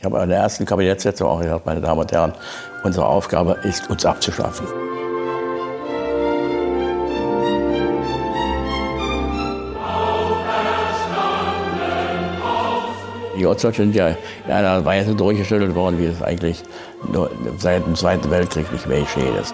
Ich habe in der ersten Kabinettssitzung auch gesagt, meine Damen und Herren, unsere Aufgabe ist, uns abzuschaffen. Die Ostdeutsche sind ja in einer Weise durchgeschüttelt worden, wie es eigentlich nur seit dem Zweiten Weltkrieg nicht mehr geschehen ist.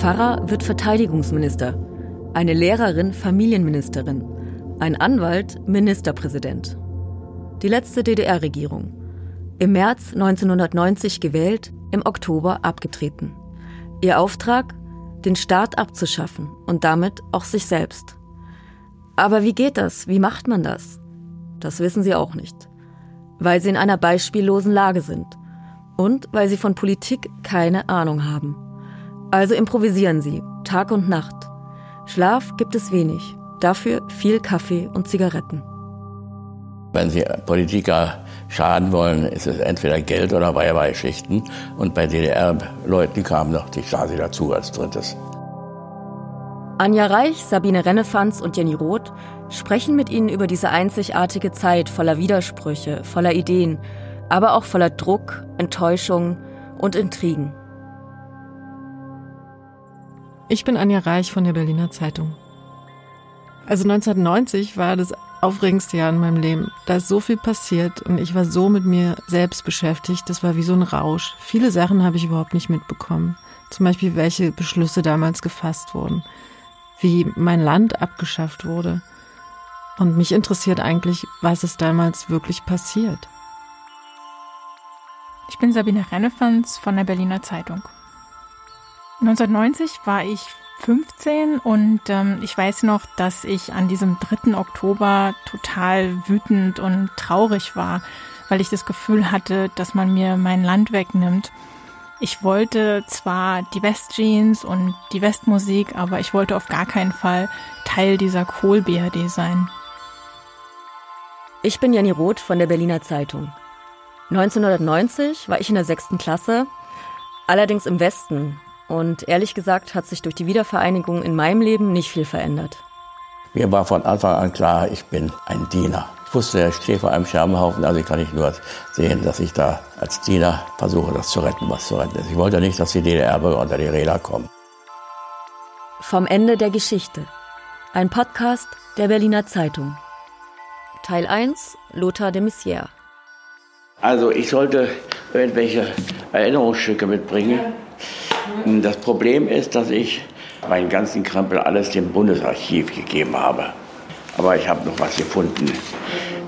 Pfarrer wird Verteidigungsminister, eine Lehrerin Familienministerin, ein Anwalt Ministerpräsident. Die letzte DDR-Regierung. Im März 1990 gewählt, im Oktober abgetreten. Ihr Auftrag? Den Staat abzuschaffen und damit auch sich selbst. Aber wie geht das? Wie macht man das? Das wissen sie auch nicht. Weil sie in einer beispiellosen Lage sind und weil sie von Politik keine Ahnung haben. Also improvisieren sie, Tag und Nacht. Schlaf gibt es wenig, dafür viel Kaffee und Zigaretten. Wenn Sie Politiker schaden wollen, ist es entweder Geld oder Weibergeschichten. Und bei DDR-Leuten kam noch die Stasi dazu als drittes. Anja Reich, Sabine Rennefanz und Jenny Roth sprechen mit Ihnen über diese einzigartige Zeit voller Widersprüche, voller Ideen, aber auch voller Druck, Enttäuschung und Intrigen. Ich bin Anja Reich von der Berliner Zeitung. Also 1990 war das aufregendste Jahr in meinem Leben. Da ist so viel passiert und ich war so mit mir selbst beschäftigt. Das war wie so ein Rausch. Viele Sachen habe ich überhaupt nicht mitbekommen. Zum Beispiel, welche Beschlüsse damals gefasst wurden. Wie mein Land abgeschafft wurde. Und mich interessiert eigentlich, was ist damals wirklich passiert. Ich bin Sabine Rennefans von der Berliner Zeitung. 1990 war ich 15 und ähm, ich weiß noch, dass ich an diesem 3. Oktober total wütend und traurig war, weil ich das Gefühl hatte, dass man mir mein Land wegnimmt. Ich wollte zwar die Westjeans und die Westmusik, aber ich wollte auf gar keinen Fall Teil dieser Kohl-BRD sein. Ich bin Jenny Roth von der Berliner Zeitung. 1990 war ich in der sechsten Klasse, allerdings im Westen, und ehrlich gesagt hat sich durch die Wiedervereinigung in meinem Leben nicht viel verändert. Mir war von Anfang an klar, ich bin ein Diener. Ich wusste, ich stehe vor einem Scherbenhaufen, also kann ich nur sehen, dass ich da als Diener versuche, das zu retten, was zu retten ist. Ich wollte nicht, dass die DDR-Bürger unter die Räder kommen. Vom Ende der Geschichte. Ein Podcast der Berliner Zeitung. Teil 1, Lothar de Maizière. Also ich sollte irgendwelche Erinnerungsstücke mitbringen. Das Problem ist, dass ich meinen ganzen Krempel alles dem Bundesarchiv gegeben habe. Aber ich habe noch was gefunden.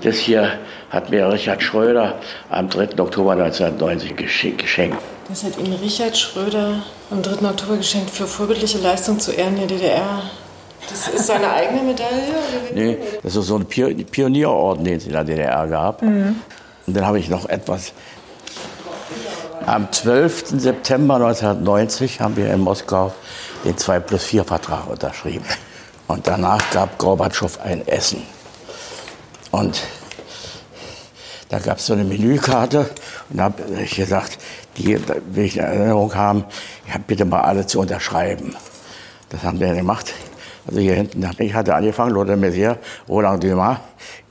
Das hier hat mir Richard Schröder am 3. Oktober 1990 geschenkt. Das hat Ihnen Richard Schröder am 3. Oktober geschenkt für vorbildliche Leistung zu Ehren der DDR. Das ist seine eigene Medaille? Nee, das ist so ein Pionierorden, den es in der DDR gab. Mhm. Und dann habe ich noch etwas am 12. September 1990 haben wir in Moskau den 2 plus 4 Vertrag unterschrieben. Und danach gab Gorbatschow ein Essen. Und da gab es so eine Menükarte und da habe ich gesagt, die will ich in Erinnerung haben, ich habe bitte mal alle zu unterschreiben. Das haben wir gemacht. Also hier hinten, ich hatte angefangen, Lothar Messier, Roland Dumas,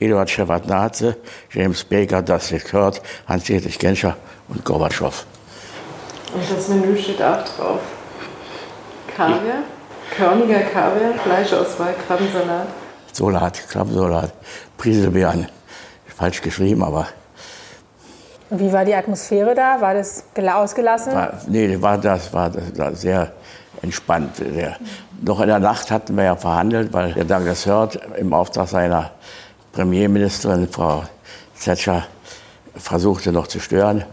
Eduard Shevardnadze, James Baker, Dustin Kurt, Hans-Dietrich Genscher und Gorbatschow. Und das Menü steht auch drauf. Kaviar, körniger Kaviar, Fleischauswahl, Krabbensalat. Salat, Krabbensalat, Priselbeeren. Falsch geschrieben, aber. Wie war die Atmosphäre da? War das ausgelassen? War, nee, war das, war, das war sehr entspannt. Der, noch in der Nacht hatten wir ja verhandelt, weil der Douglas Hurt im Auftrag seiner Premierministerin, Frau Thatcher, versuchte noch zu stören.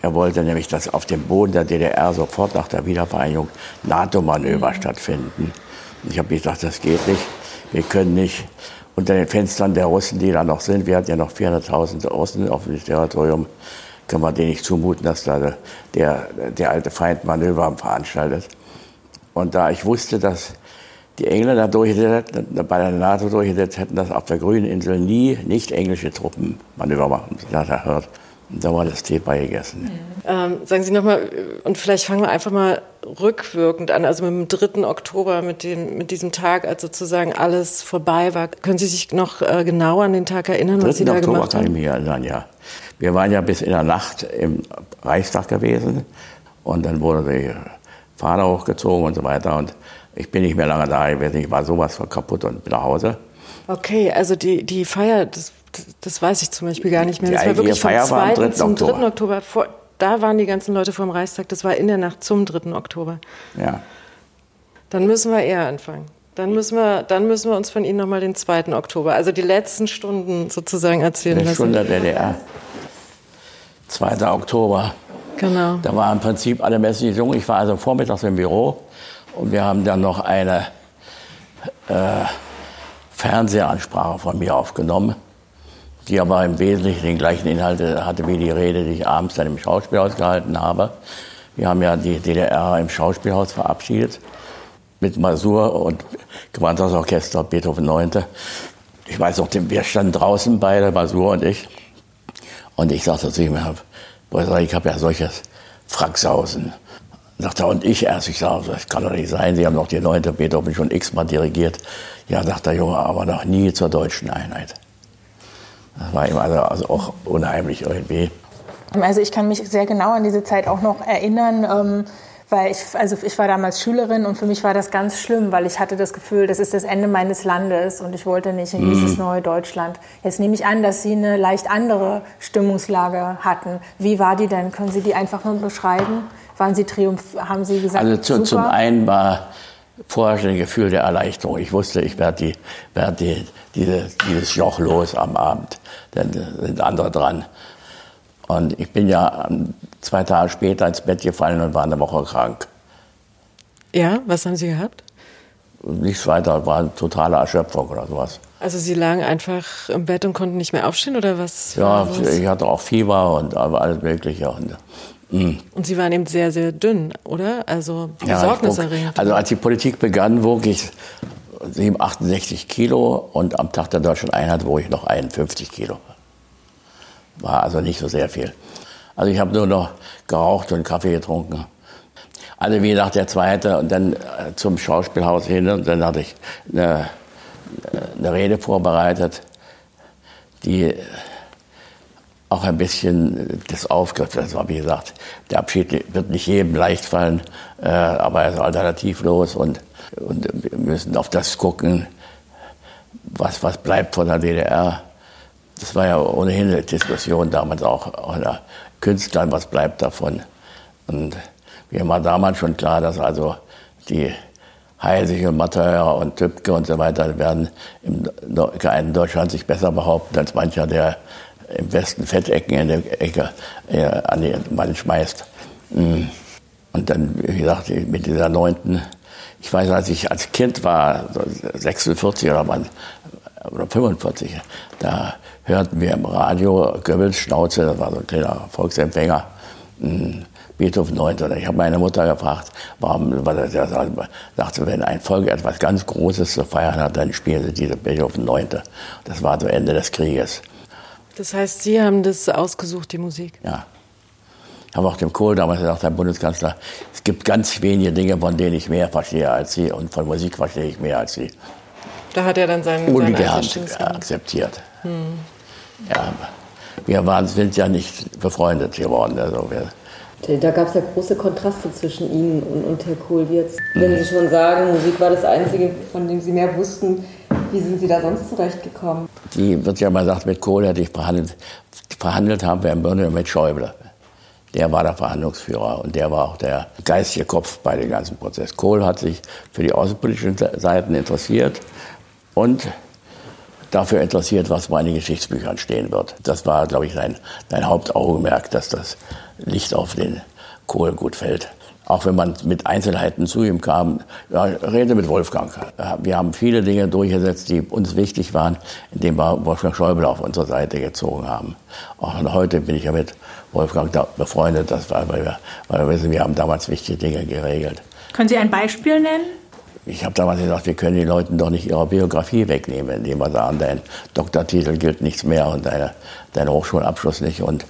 Er wollte nämlich, dass auf dem Boden der DDR sofort nach der Wiedervereinigung NATO-Manöver mhm. stattfinden. Ich habe gesagt, das geht nicht. Wir können nicht unter den Fenstern der Russen, die da noch sind, wir hatten ja noch 400.000 Russen auf dem Territorium, können wir denen nicht zumuten, dass da der, der alte Feind Manöver veranstaltet. Und da ich wusste, dass die Engländer durchgesetzt, bei der NATO durchgesetzt hätten, dass auf der grünen Insel nie nicht englische Truppen Manöver machen. Das hat er hört Da war das Tee beigegessen. Mhm. Ähm, sagen Sie nochmal, und vielleicht fangen wir einfach mal rückwirkend an, also mit dem 3. Oktober, mit, dem, mit diesem Tag, als sozusagen alles vorbei war. Können Sie sich noch äh, genau an den Tag erinnern, was Sie da Oktober gemacht haben? kann ich mich erinnern, ja. Wir waren ja bis in der Nacht im Reichstag gewesen und dann wurde der Vater hochgezogen und so weiter und ich bin nicht mehr lange da gewesen, ich war sowas von kaputt und bin nach Hause. Okay, also die, die Feier, das, das weiß ich zum Beispiel gar nicht mehr. Das war wirklich vom Feier 2. War zum 3. Oktober. Vor, da waren die ganzen Leute vom Reichstag, das war in der Nacht zum 3. Oktober. Ja. Dann müssen wir eher anfangen. Dann müssen wir, dann müssen wir uns von Ihnen nochmal den 2. Oktober, also die letzten Stunden sozusagen erzählen lassen. Stunde DDR. 2. Oktober. Genau. Da war im Prinzip alle Messen jung. Ich war also vormittags im Büro und wir haben dann noch eine äh, Fernsehansprache von mir aufgenommen, die aber im Wesentlichen den gleichen Inhalt hatte wie die Rede, die ich abends dann im Schauspielhaus gehalten habe. Wir haben ja die DDR im Schauspielhaus verabschiedet mit Masur und Gewandhausorchester Beethoven 9. Ich weiß auch, wir standen draußen beide, Masur und ich. Und ich sagte zu ihm, ich habe ja solches Fracksausen. Sagt er, und ich erst. Ich sage, das kann doch nicht sein. Sie haben doch die neunte Beethoven schon x-mal dirigiert. Ja, sagt der Junge, aber noch nie zur deutschen Einheit. Das war ihm also, also auch unheimlich irgendwie. Also ich kann mich sehr genau an diese Zeit auch noch erinnern. Ähm weil ich, also ich war damals Schülerin und für mich war das ganz schlimm, weil ich hatte das Gefühl, das ist das Ende meines Landes und ich wollte nicht in dieses mhm. neue Deutschland. Jetzt nehme ich an, dass Sie eine leicht andere Stimmungslage hatten. Wie war die denn? Können Sie die einfach mal beschreiben? Waren Sie triumph? Haben Sie gesagt? Also zu, zum einen war vorher schon ein Gefühl der Erleichterung. Ich wusste, ich werde die, werd die, diese, dieses Joch los am Abend. Dann sind andere dran. Und ich bin ja zwei Tage später ins Bett gefallen und war eine Woche krank. Ja, was haben Sie gehabt? Nichts weiter, war eine totale Erschöpfung oder sowas. Also Sie lagen einfach im Bett und konnten nicht mehr aufstehen oder was? Ja, ich hatte auch Fieber und alles Mögliche. Und, mm. und Sie waren eben sehr, sehr dünn, oder? Also besorgniserregend. Ja, also als die Politik begann, wog ich 68 Kilo und am Tag der Deutschen Einheit wog ich noch 51 Kilo. War also nicht so sehr viel. Also ich habe nur noch geraucht und Kaffee getrunken. Also wie nach der zweite und dann äh, zum Schauspielhaus hin und dann hatte ich eine, eine Rede vorbereitet, die auch ein bisschen das aufgriff. Das war, wie gesagt, der Abschied wird nicht jedem leicht fallen, äh, aber er ist alternativlos und, und wir müssen auf das gucken, was, was bleibt von der DDR. Das war ja ohnehin eine Diskussion damals auch unter Künstlern, was bleibt davon. Und mir war damals schon klar, dass also die Heisig und Matteuer und Tübke und so weiter werden im geeinten Deutschland sich besser behaupten als mancher, der im Westen Fettecken in der Ecke an den Mann schmeißt. Mm. Und dann, wie gesagt, mit dieser neunten, ich weiß, als ich als Kind war, 46 oder, man, oder 45, da hörten wir im Radio Goebbels Schnauze, das war so ein kleiner Volksempfänger, hm, Beethoven 9. Ich habe meine Mutter gefragt, warum, weil er sagte, wenn ein Volk etwas ganz Großes zu feiern hat, dann spielen sie diese Beethoven 9. Das war so Ende des Krieges. Das heißt, Sie haben das ausgesucht, die Musik? Ja. Ich habe auch dem Kohl damals gesagt, Herr Bundeskanzler, es gibt ganz wenige Dinge, von denen ich mehr verstehe als Sie und von Musik verstehe ich mehr als Sie. Da hat er dann seinen, Ungern akzeptiert. Hm. Ja, wir waren, sind ja nicht befreundet geworden. Also wir, da gab es ja große Kontraste zwischen Ihnen und, und Herr Kohl jetzt. Wenn Sie schon sagen, Musik war das Einzige, von dem Sie mehr wussten, wie sind Sie da sonst zurechtgekommen? Die wird ja mal gesagt, mit Kohl hätte ich verhandelt. Verhandelt haben wir im Grunde mit Schäuble. Der war der Verhandlungsführer und der war auch der geistige Kopf bei dem ganzen Prozess. Kohl hat sich für die außenpolitischen Seiten interessiert und dafür interessiert, was bei den Geschichtsbüchern stehen wird. Das war, glaube ich, sein, sein Hauptaugenmerk, dass das Licht auf den Kohl gut fällt. Auch wenn man mit Einzelheiten zu ihm kam, ja, rede mit Wolfgang. Wir haben viele Dinge durchgesetzt, die uns wichtig waren, indem wir Wolfgang Schäuble auf unsere Seite gezogen haben. Auch heute bin ich ja mit Wolfgang befreundet, das war, weil, wir, weil wir wissen, wir haben damals wichtige Dinge geregelt. Können Sie ein Beispiel nennen? Ich habe damals gesagt, wir können den Leuten doch nicht ihre Biografie wegnehmen, indem wir sagen, dein Doktortitel gilt nichts mehr und deine, dein Hochschulabschluss nicht. Und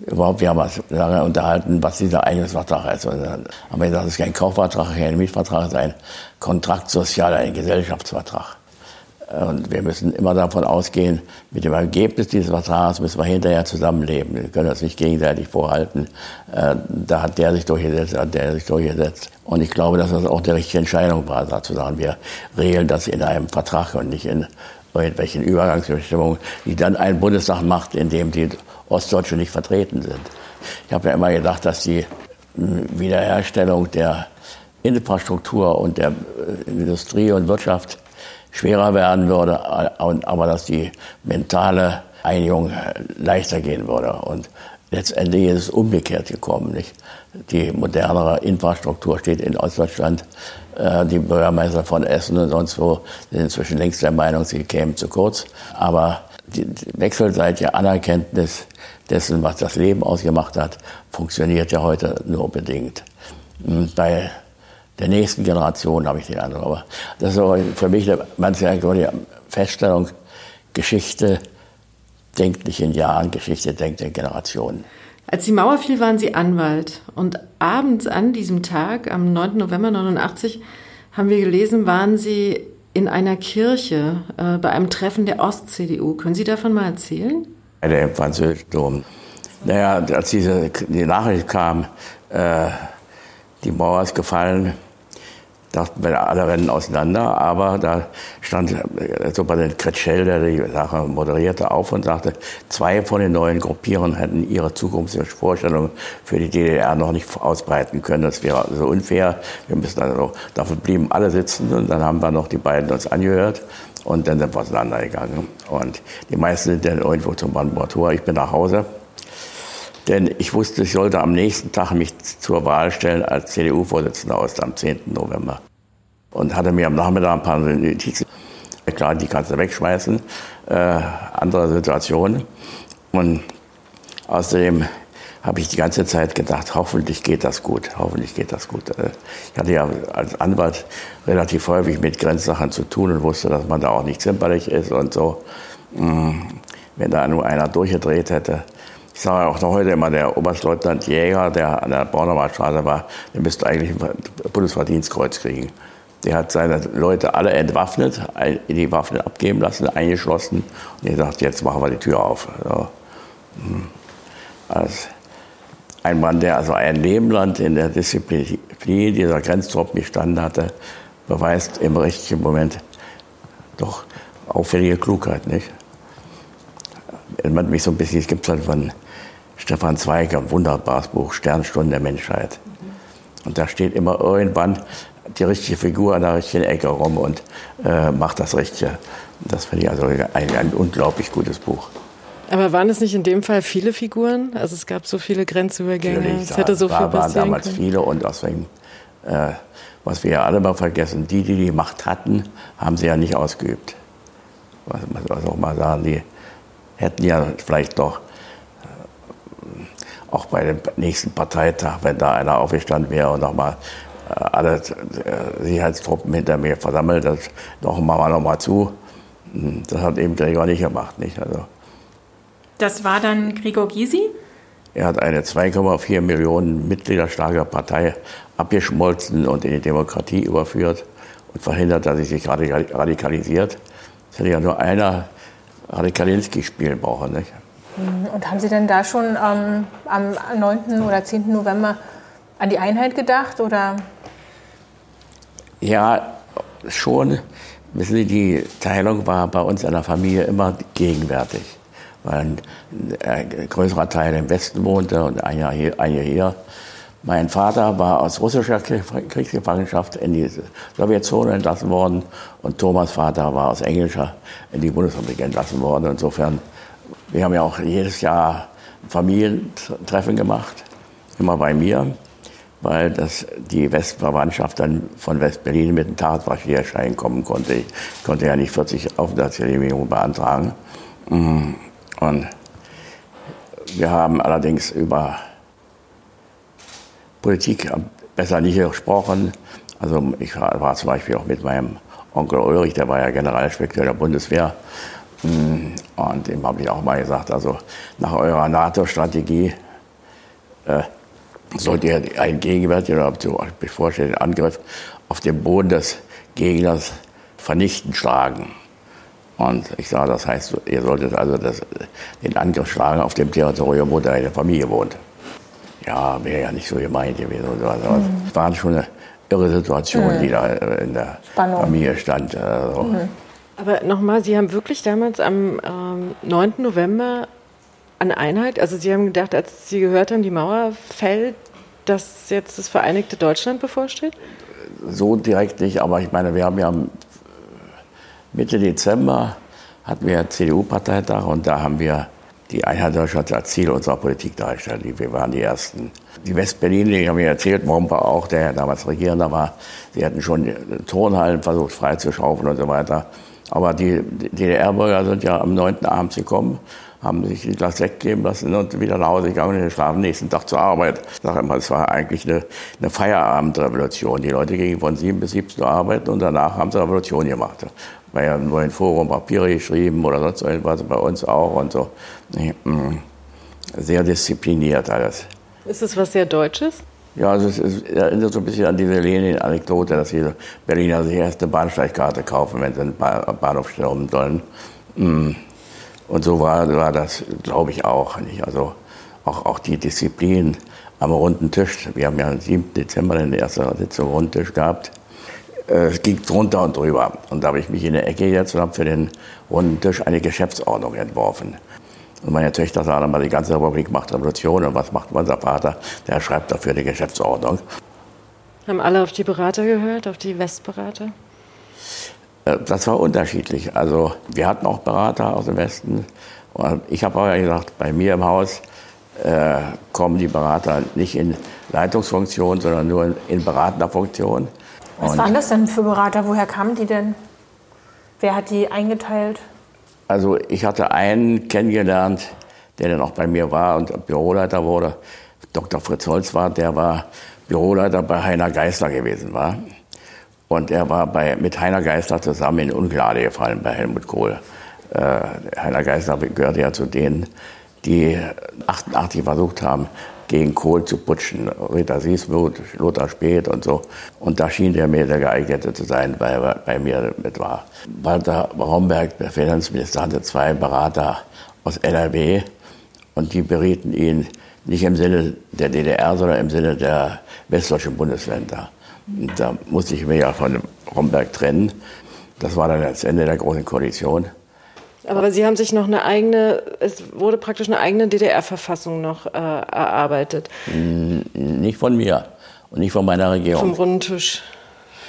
überhaupt, wir haben uns lange unterhalten, was dieser Einigungsvertrag ist. Und dann haben wir gesagt, es ist kein Kaufvertrag, kein Mietvertrag, es ist ein Kontrakt sozial, ein Gesellschaftsvertrag. Und wir müssen immer davon ausgehen, mit dem Ergebnis dieses Vertrags müssen wir hinterher zusammenleben. Wir können das nicht gegenseitig vorhalten. Äh, da hat der sich durchgesetzt, hat der sich durchgesetzt. Und ich glaube, dass das auch die richtige Entscheidung war, da zu sagen, wir regeln das in einem Vertrag und nicht in irgendwelchen Übergangsbestimmungen, die dann ein Bundestag macht, in dem die Ostdeutsche nicht vertreten sind. Ich habe ja immer gedacht, dass die Wiederherstellung der Infrastruktur und der äh, Industrie und Wirtschaft schwerer werden würde, aber dass die mentale Einigung leichter gehen würde. Und letztendlich ist es umgekehrt gekommen. Nicht? Die modernere Infrastruktur steht in Ostdeutschland. Äh, die Bürgermeister von Essen und sonst wo sind inzwischen längst der Meinung, sie kämen zu kurz. Aber die wechselseitige Anerkenntnis dessen, was das Leben ausgemacht hat, funktioniert ja heute nur bedingt. Bei der nächsten Generation habe ich den Eindruck. Aber das ist für mich manchmal die Feststellung, Geschichte denkt nicht in Jahren, Geschichte denkt in Generationen. Als die Mauer fiel, waren Sie Anwalt. Und abends an diesem Tag, am 9. November 89, haben wir gelesen, waren Sie in einer Kirche äh, bei einem Treffen der Ost-CDU. Können Sie davon mal erzählen? Der im französischen Dom. Naja, als diese, die Nachricht kam, äh, die Mauer ist gefallen, dachten wir, alle rennen auseinander, aber da stand Superintendent Kretschel, der die Sache moderierte, auf und sagte, zwei von den neuen Gruppierungen hätten ihre Zukunftsvorstellungen für die DDR noch nicht ausbreiten können. Das wäre so unfair. Wir müssen also, dafür blieben alle sitzen und dann haben wir noch die beiden uns angehört und dann sind wir auseinandergegangen. Und die meisten sind dann irgendwo zum Brandenburger. Ich bin nach Hause. Denn ich wusste, ich sollte am nächsten Tag mich zur Wahl stellen als CDU-Vorsitzender aus am 10. November. Und hatte mir am Nachmittag ein paar Notizen. Klar, die kannst du wegschmeißen. Äh, andere Situation. Und außerdem habe ich die ganze Zeit gedacht, hoffentlich geht das gut, hoffentlich geht das gut. Äh, ich hatte ja als Anwalt relativ häufig mit Grenzsachen zu tun und wusste, dass man da auch nicht zimperlich ist und so. Mm, wenn da nur einer durchgedreht hätte, ich sage auch noch heute immer, der Oberstleutnant Jäger, der an der Bornauer Straße war, der müsste eigentlich ein Bundesverdienstkreuz kriegen. Der hat seine Leute alle entwaffnet, die Waffen abgeben lassen, eingeschlossen. Und er sagt, jetzt machen wir die Tür auf. So. Hm. Also ein Mann, der also ein Leben lang in der Disziplin dieser Grenztruppen gestanden hatte, beweist im richtigen Moment doch auffällige Klugheit, nicht? Erinnert mich so ein bisschen, es gibt halt von Stefan Zweig, ein wunderbares Buch, Sternstunden der Menschheit. Und da steht immer irgendwann die richtige Figur an der richtigen Ecke rum und äh, macht das Richtige. Das finde ich also ein, ein, unglaublich gutes Buch. Aber waren es nicht in dem Fall viele Figuren? Also es gab so viele Grenzübergänge, Natürlich, es hätte so da, viel waren passieren damals können. viele und deswegen, äh, was wir ja alle mal vergessen, die, die die Macht hatten, haben sie ja nicht ausgeübt. Was man auch mal sagen, die hätten ja vielleicht doch auch bei dem nächsten Parteitag, wenn da einer aufgestanden wäre und nochmal äh, alle äh, Sicherheitstruppen hinter mir versammelt, das noch mal, noch mal zu. Hm, das hat eben Gregor nicht gemacht. Nicht? Also, Das war dann Gregor Gysi? er hat eine 2,4 Millionen Mitglieder starke Partei abgeschmolzen und in die Demokratie überführt und verhindert, dass sie sich radikal- radikalisiert. Es hätte ja nur einer Radikalinski spielen brauchen. Nicht? Und haben Sie denn da schon ähm, am 9. oder 10. November an die Einheit gedacht? Oder? Ja, schon. Wissen Sie, die Teilung war bei uns in der Familie immer gegenwärtig. Weil ein äh, größerer Teil im Westen wohnte und ein Jahr hier. Ein Jahr hier. Mein Vater war aus russischer Krieg- Kriegsgefangenschaft in die Sowjetzone entlassen worden und Thomas Vater war aus englischer in die Bundesrepublik entlassen worden. Insofern, wir haben ja auch jedes Jahr Familientreffen gemacht, immer bei mir, weil das, die Westverwandtschaft dann von West-Berlin mit dem Tatwaschierschein kommen konnte. Ich konnte ja nicht 40 Aufenthaltsgenehmigungen beantragen. Mm, Und wir haben allerdings über Politik besser nicht gesprochen. Also ich war, zum Beispiel auch mit meinem Onkel Ulrich, der war ja Generalinspekteur der Bundeswehr. Mm, Und dem habe ich auch mal gesagt, also nach eurer NATO-Strategie äh, sollte er einen gegenwärtigen oder bevorstehenden Angriff auf dem Boden des Gegners vernichten schlagen. Und ich sage, das heißt, ihr solltet also das, den Angriff schlagen auf dem Territorium, wo deine Familie wohnt. Ja, wäre ja nicht so gemeint gewesen. Also, mhm. Es waren schon eine irre Situation, mhm. die da in der Spannung. Familie stand. Also. Mhm. Aber nochmal, Sie haben wirklich damals am ähm, 9. November an Einheit, also Sie haben gedacht, als Sie gehört haben, die Mauer fällt, dass jetzt das Vereinigte Deutschland bevorsteht? So direkt nicht, aber ich meine, wir haben ja Mitte Dezember hatten wir CDU-Parteitag und da haben wir die Einheit Deutschlands als Ziel unserer Politik dargestellt. Wir waren die Ersten. Die Westberliner, die haben mir erzählt, Momper auch, der damals Regierender war, sie hatten schon Turnhallen versucht freizuschaufeln und so weiter. Aber die DDR-Bürger sind ja am 9. Abend gekommen, haben sich ein Glas Sekt geben lassen und wieder nach Hause gegangen und schlafen nächsten Tag zur Arbeit. Ich sage immer, es war eigentlich eine, eine Feierabendrevolution. Die Leute gingen von 7 bis 17 Uhr arbeiten und danach haben sie Revolution gemacht bei einem neuen Forum Papiere geschrieben oder sonst irgendwas, bei uns auch und so. Mm, sehr diszipliniert alles. Ist es was sehr Deutsches? Ja, also es, ist, erinnert so ein bisschen an diese Lenin-Anekdote, dass die Berliner sich erst eine Bahnsteigkarte kaufen, wenn sie einen Bahnhof stürmen sollen. Mm. Und so war, war das, glaube ich, auch. Nicht? Also auch, auch die Disziplin am runden Tisch. Wir haben ja am 7. Dezember in der ersten Sitzung runden Tisch gehabt äh, es ging drunter und drüber. Und da habe ich mich in der Ecke gesetzt und habe für den runden Tisch eine Geschäftsordnung entworfen. Und meine Töchter sagen immer, die ganze Republik macht Revolution. Und was macht unser Vater? Der schreibt dafür die Geschäftsordnung. Haben alle auf die Berater gehört, auf die Westberater? Äh, das war unterschiedlich. Also wir hatten auch Berater aus dem Westen. Ich habe aber gesagt, bei mir im Haus äh, kommen die Berater nicht in Leitungsfunktion, sondern nur in, in beratender Funktion. Was waren das denn für Berater? Woher kamen die denn? Wer hat die eingeteilt? Also ich hatte einen kennengelernt, der dann auch bei mir war und Büroleiter wurde. Dr. Fritz Holz war, der war Büroleiter bei Heiner Geißler gewesen war. Und er war bei, mit Heiner Geißler zusammen in Ungnade gefallen bei Helmut Kohl. Äh, Heiner Geißler gehörte ja zu denen, die 88 versucht haben, gegen Kohl zu putschen. Rita Siesmuth, Lothar Späth und so. Und da schien der mir der geeignete zu sein, weil er bei mir mit war. Walter Romberg, der Finanzminister, hatte zwei Berater aus NRW und die berieten ihn nicht im Sinne der DDR, sondern im Sinne der westdeutschen Bundesländer. Und da musste ich mich ja von Romberg trennen. Das war dann das Ende der Großen Koalition. Aber Sie haben sich noch eine eigene, es wurde praktisch eine eigene DDR-Verfassung noch äh, erarbeitet. Nicht von mir und nicht von meiner Regierung. Vom runden Tisch.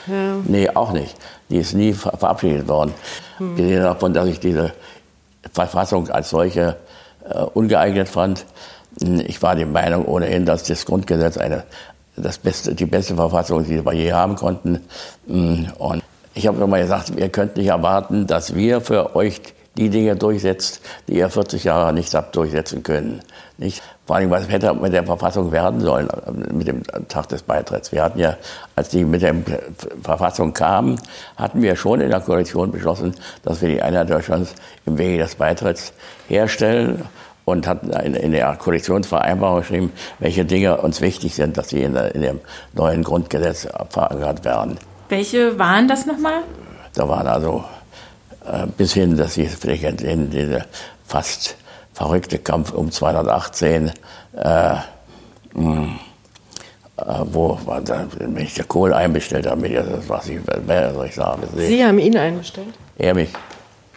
Ja. Nee, auch nicht. Die ist nie verabschiedet worden. Hm. Gesehen davon, dass ich diese Verfassung als solche äh, ungeeignet fand. Ich war der Meinung ohnehin, dass das Grundgesetz eine, das beste, die beste Verfassung ist, die wir je haben konnten. Und ich habe immer gesagt, ihr könnt nicht erwarten, dass wir für euch die Dinge durchsetzt, die ihr 40 Jahre nicht habt durchsetzen können. Nicht? Vor allem, was hätte mit der Verfassung werden sollen, mit dem Tag des Beitritts. Wir hatten ja, als die mit der Verfassung kamen, hatten wir schon in der Koalition beschlossen, dass wir die Einheit Deutschlands im Wege des Beitritts herstellen und hatten in der Koalitionsvereinbarung geschrieben, welche Dinge uns wichtig sind, dass sie in, dem neuen Grundgesetz verankert werden. Welche waren das nochmal? Da waren also bis hin, dass ich vielleicht in diese fast verrückte Kampf um 218, äh, mh, äh, wo mich der Kohl einbestellt hat, das was ich, wer soll ich sagen. Sie haben ihn einbestellt? Er mich.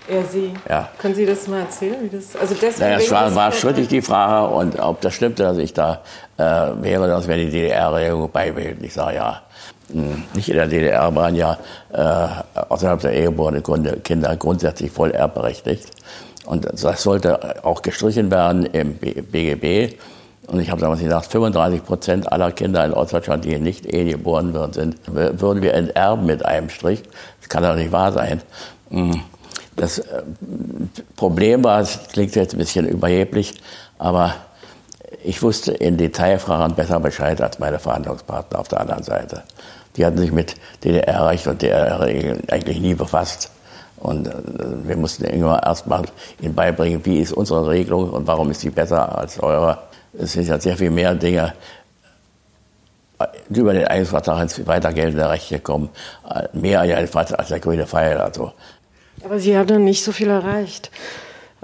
Er Sie. Ja. Können Sie das mal erzählen? Wie das, also deswegen naja, es war, war strittig die Frage und ob das stimmte, dass ich da äh, wäre, dass wir die DDR-Regelung beibehalten. Ich sage ja. Nicht in der DDR waren ja äh, außerhalb der Ehe geborene Kinder grundsätzlich voll erbberechtigt. Und das sollte auch gestrichen werden im BGB. Und ich habe damals gesagt, 35 Prozent aller Kinder in Ostdeutschland, die nicht Ehe geboren worden sind, würden wir enterben mit einem Strich. Das kann doch nicht wahr sein. Hm, das äh, Problem war, es klingt jetzt ein bisschen überheblich, aber ich wusste in Detailfragen besser Bescheid als meine Verhandlungspartner auf der anderen Seite. Die hatten sich mit DDR-Recht und DDR-Regeln eigentlich nie befasst. Und äh, wir mussten irgendwann erstmal ihnen beibringen, wie ist unsere Regelung und warum ist sie besser als eure. es sind ja sehr viel mehr Dinge über den Einzelvertrag ins weiter geltende Recht gekommen. Mehr als der grüne Pfeil. Also. Aber Sie haben dann nicht so viel erreicht.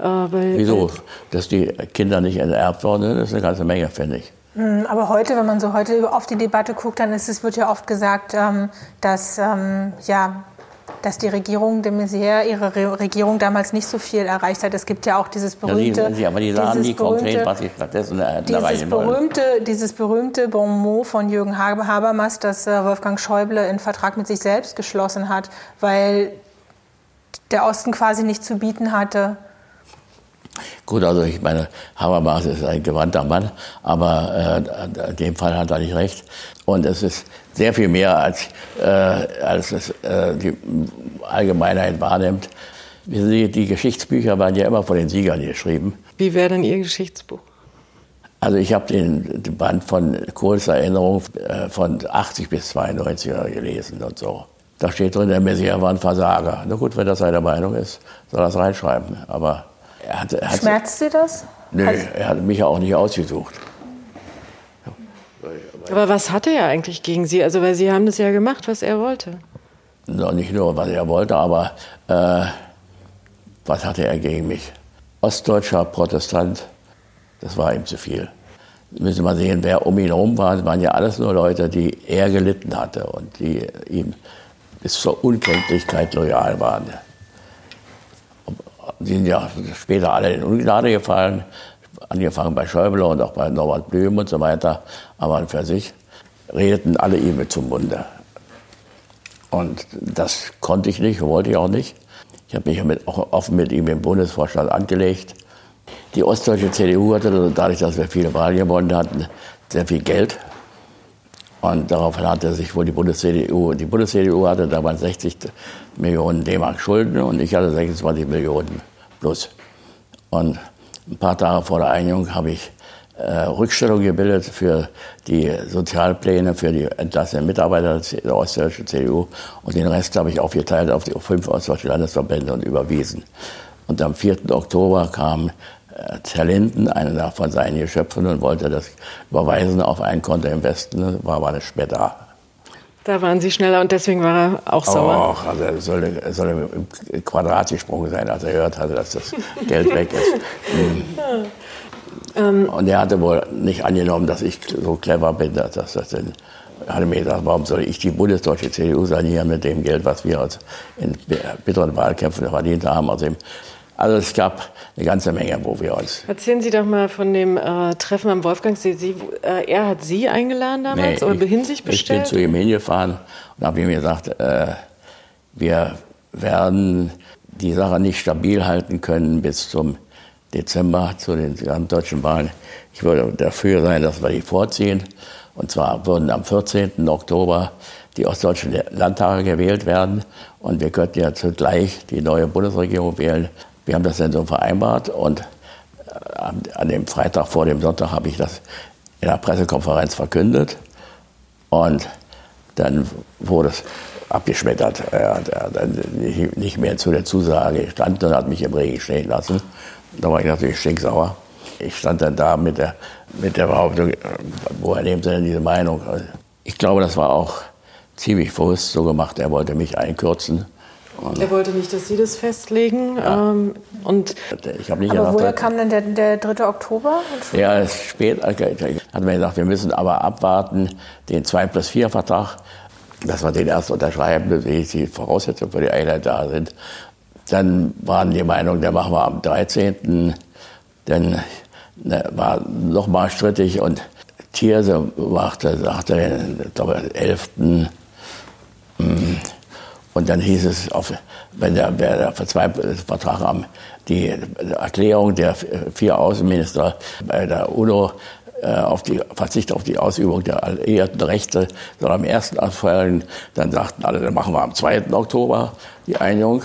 Äh, Wieso? Dass die Kinder nicht enterbt worden sind, ist eine ganze Menge, finde ich. Hm, aber heute, wenn man so heute auf die Debatte guckt, dann ist es, wird ja oft gesagt, ähm, dass ähm, ja, dass die Regierung de Maizière, ihre Re Regierung damals nicht so viel erreicht hat. Es gibt ja auch dieses berühmte... Ja, die, aber die sagen nie konkret, was sie stattdessen dieses berühmte, wollen. Dieses berühmte Bon mot von Jürgen Habermas, dass äh, Wolfgang Schäuble einen Vertrag mit sich selbst geschlossen hat, weil der Osten quasi nicht zu bieten hatte. Gut, also ich meine, Habermas ist ein gewandter Mann, aber äh, in dem Fall hat er nicht recht. Und es ist sehr viel mehr, als, äh, als es äh, die Allgemeinheit wahrnimmt. Wissen Sie, die Geschichtsbücher waren ja immer von den Siegern geschrieben. Wie wäre denn Ihr Geschichtsbuch? Also ich habe den, den, Band von Kohls Erinnerung äh, von 80 bis 92 gelesen und so. Da steht drin, der Messias war ein Versager. Na gut, wenn das seine Meinung ist, soll er das reinschreiben. Aber er hat, er hat, Schmerzt Sie das? Nö, also, er hat mich ja auch nicht ausgesucht. Aber was hatte er eigentlich gegen Sie? Also, weil Sie haben das ja gemacht, was er wollte. No, nicht nur, was er wollte, aber äh, was hatte er gegen mich? Ostdeutscher Protestant, das war ihm zu viel. Müssen wir sehen, wer um ihn herum war. Das waren ja alles nur Leute, die er gelitten hatte und die ihm bis zur Unkenntlichkeit loyal waren. Die sind ja später alle in Ungnade gefallen angefangen bei Schäuble und auch bei Norbert Blüm und so weiter, aber für sich redeten alle ihm zum Munde. Und das konnte ich nicht, wollte ich auch nicht. Ich habe mich mit, auch offen mit ihm im Bundesvorstand angelegt. Die ostdeutsche CDU hatte, dadurch, dass wir viele Wahlen gewonnen hatten, sehr viel Geld. Und daraufhin hatte sich wohl die Bundes-CDU, die Bundes-CDU hatte damals 60 Millionen D-Mark Schulden und ich hatte 26 Millionen plus. Und ein paar Tage vor der Einigung habe ich äh, Rückstellung gebildet für die Sozialpläne für die entlassenen Mitarbeiter der ostdeutschen CDU und den Rest habe ich aufgeteilt auf die fünf ostdeutsche Landesverbände und überwiesen. Und am 4. Oktober kam äh, Linden, einer von seinen Geschöpfen, und wollte das überweisen auf ein Konto im Westen, war aber mehr da. Da waren Sie schneller und deswegen war er auch sauer. Auch, also er sollte, er sollte im Quadrat gesprungen sein, als er gehört hatte, dass das Geld weg ist. Mhm. und er hatte wohl nicht angenommen, dass ich so clever bin, dass das denn er hatte mir gesagt, warum soll ich die bundesdeutsche CDU sanieren mit dem Geld, was wir in bitteren Wahlkämpfen verdient haben. Also also es gab eine ganze Menge, wo wir uns. Erzählen Sie doch mal von dem äh, Treffen am Wolfgangsee. Sie, äh, er hat Sie eingeladen damals nee, oder sich bestellt? Ich bin zu ihm hingefahren und habe ihm gesagt, äh, wir werden die Sache nicht stabil halten können bis zum Dezember zu den deutschen Wahlen. Ich würde dafür sein, dass wir die vorziehen. Und zwar würden am 14. Oktober die ostdeutschen Landtage gewählt werden. Und wir könnten ja zugleich die neue Bundesregierung wählen. Wir haben das dann so vereinbart und äh, an dem Freitag vor dem Sonntag habe ich das in der Pressekonferenz verkündet und dann wurde es abgeschmettert. Er hat dann nicht mehr zu der Zusage gestanden und hat mich im Regen stehen lassen. Da war ich natürlich stinksauer. Ich stand dann da mit der, mit der Behauptung, woher nehmen Sie denn diese Meinung? Ich glaube, das war auch ziemlich bewusst so gemacht. Er wollte mich einkürzen und er wollte nicht, dass Sie das festlegen. Ja. Ähm, und ich nicht aber gedacht, woher kam denn der, der 3. Oktober? Ja, spät. Hat mir gesagt, wir müssen aber abwarten, den 2 plus 4 Vertrag, dass wir den erst unterschreiben, wie die Voraussetzungen für die Einheit da sind. Dann waren die Meinung, der machen wir am 13. Dann ne, war noch mal strittig und Thierse machte, sagte, ich glaube, 11. Und dann hieß es, auf, wenn der, der Vertrag am, die Erklärung der vier Außenminister bei der UNO äh, auf die Verzicht auf die Ausübung der alliierten Rechte soll am ersten erfolgen. Dann sagten alle, dann machen wir am 2. Oktober die Einigung.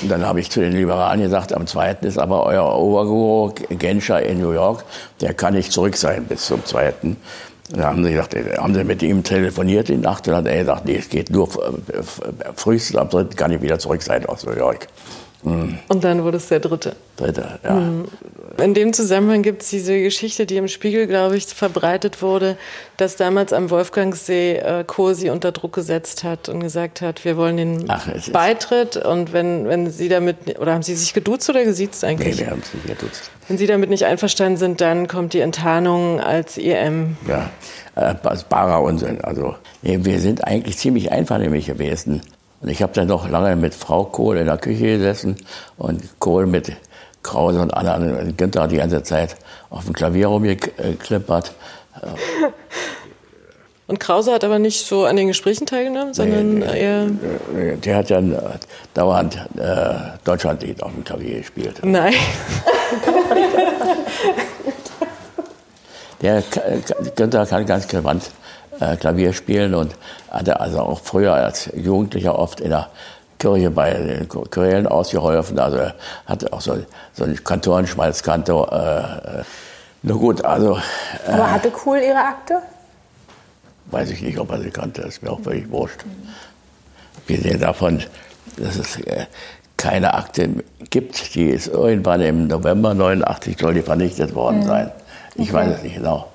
Und dann habe ich zu den Liberalen gesagt, am 2. ist aber euer Oberguru Genscher in New York, der kann nicht zurück sein bis zum 2. Da haben sie gesagt, haben sie mit ihm telefoniert die Nacht und hat er gesagt, nee, es geht nur frühestens am 3. kann ich wieder zurück sein aus New York. Mhm. Und dann wurde es der dritte. Dritte, ja. Mhm. In dem Zusammenhang gibt es diese Geschichte, die im Spiegel, glaube ich, verbreitet wurde, dass damals am Wolfgangsee äh, Kohl sie unter Druck gesetzt hat und gesagt hat, wir wollen den Ach, Beitritt und wenn, wenn Sie damit, oder haben Sie sich geduzt oder gesiezt eigentlich? Nee, wir haben sich geduzt. Wenn Sie damit nicht einverstanden sind, dann kommt die Enttarnung als IM. Ja, äh, als barer Unsinn. Also, wir sind eigentlich ziemlich einfach nämlich gewesen. Und ich habe dann noch lange mit Frau Kohl in der Küche gesessen und Kohl mit Krause und anderen Günther die ganze Zeit auf dem Klavier rumgeklippert. Und Krause hat aber nicht so an den Gesprächen teilgenommen, sondern nee, eher. Der hat ja dauernd äh, Deutschlandlied auf dem Klavier gespielt. Nein. der Günther kann ganz gewandt äh, Klavier spielen und hatte also auch früher als Jugendlicher oft in der Kirche bei den Chorälen ausgeholfen. Also er hatte auch so, so einen Kantorenschmalzkanto. Äh, äh, na gut, also. Äh, Aber hatte Cool ihre Akte? Weiß ich nicht, ob er sie kannte. Das ist mir auch völlig wurscht. Wir sehen davon, dass es äh, keine Akte gibt. Die ist irgendwann im November 89 soll die vernichtet worden mhm. sein. Ich okay. weiß es nicht genau.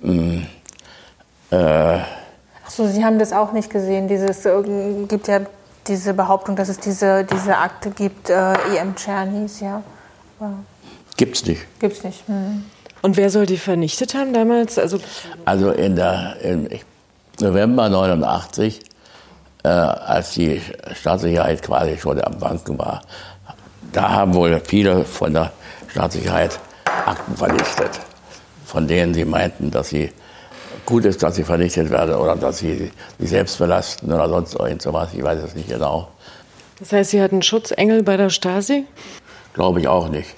Mhm. Äh, Ach so, Sie haben das auch nicht gesehen. Dieses äh, gibt ja diese Behauptung, dass es diese, diese Akte gibt, äh, EM Czernis, ja. Gibt's nicht. Gibt's nicht. Hm. Und wer soll die vernichtet haben damals? Also, also in der im November 89, äh, als die Staatssicherheit quasi schon am Banken war, da haben wohl viele von der Staatssicherheit Akten vernichtet, von denen sie meinten, dass sie gut ist, dass sie vernichtet werden oder dass sie sich selbst belasten oder sonst irgend sowas. Ich weiß es nicht genau. Das heißt, Sie hatten Schutzengel bei der Stasi? Glaube ich auch nicht.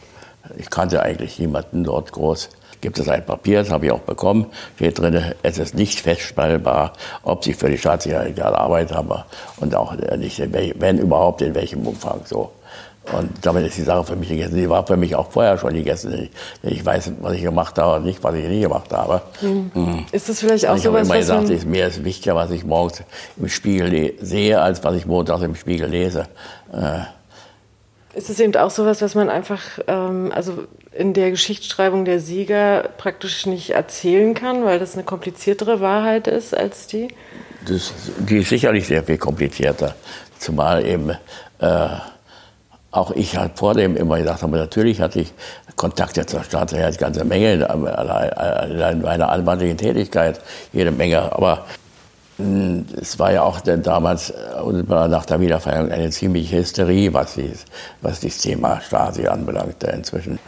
Ich kannte eigentlich niemanden dort groß. Gibt es ein Papier, das habe ich auch bekommen, steht drin, es ist nicht feststellbar, ob sie für die Staatssicherheit gearbeitet haben und auch nicht, wenn überhaupt, in welchem Umfang so. Und damit ist die Sache für mich gegessen. Sie war für mich auch vorher schon gegessen. Ich weiß, was ich gemacht habe und nicht, was ich nie gemacht habe. Mhm. Mhm. Ist das vielleicht auch so was? Ich habe immer gesagt, ist, mir ist wichtiger, was ich morgens im Spiegel sehe, als was ich montags im Spiegel lese. Äh. Ist es eben auch so was, was man einfach, ähm, also in der Geschichtsschreibung der Sieger praktisch nicht erzählen kann, weil das eine kompliziertere Wahrheit ist als die? Das, die ist sicherlich sehr viel komplizierter. Zumal eben äh, auch ich halt vor dem immer gedacht habe, natürlich hatte ich Kontakte zur Staatssicherheit, ganze Menge, allein meiner allmählichen Tätigkeit, jede Menge. Aber hm, es war ja auch damals nach der Wiedervereinigung eine ziemliche Hysterie, was, die, was das Thema Stasi anbelangte inzwischen.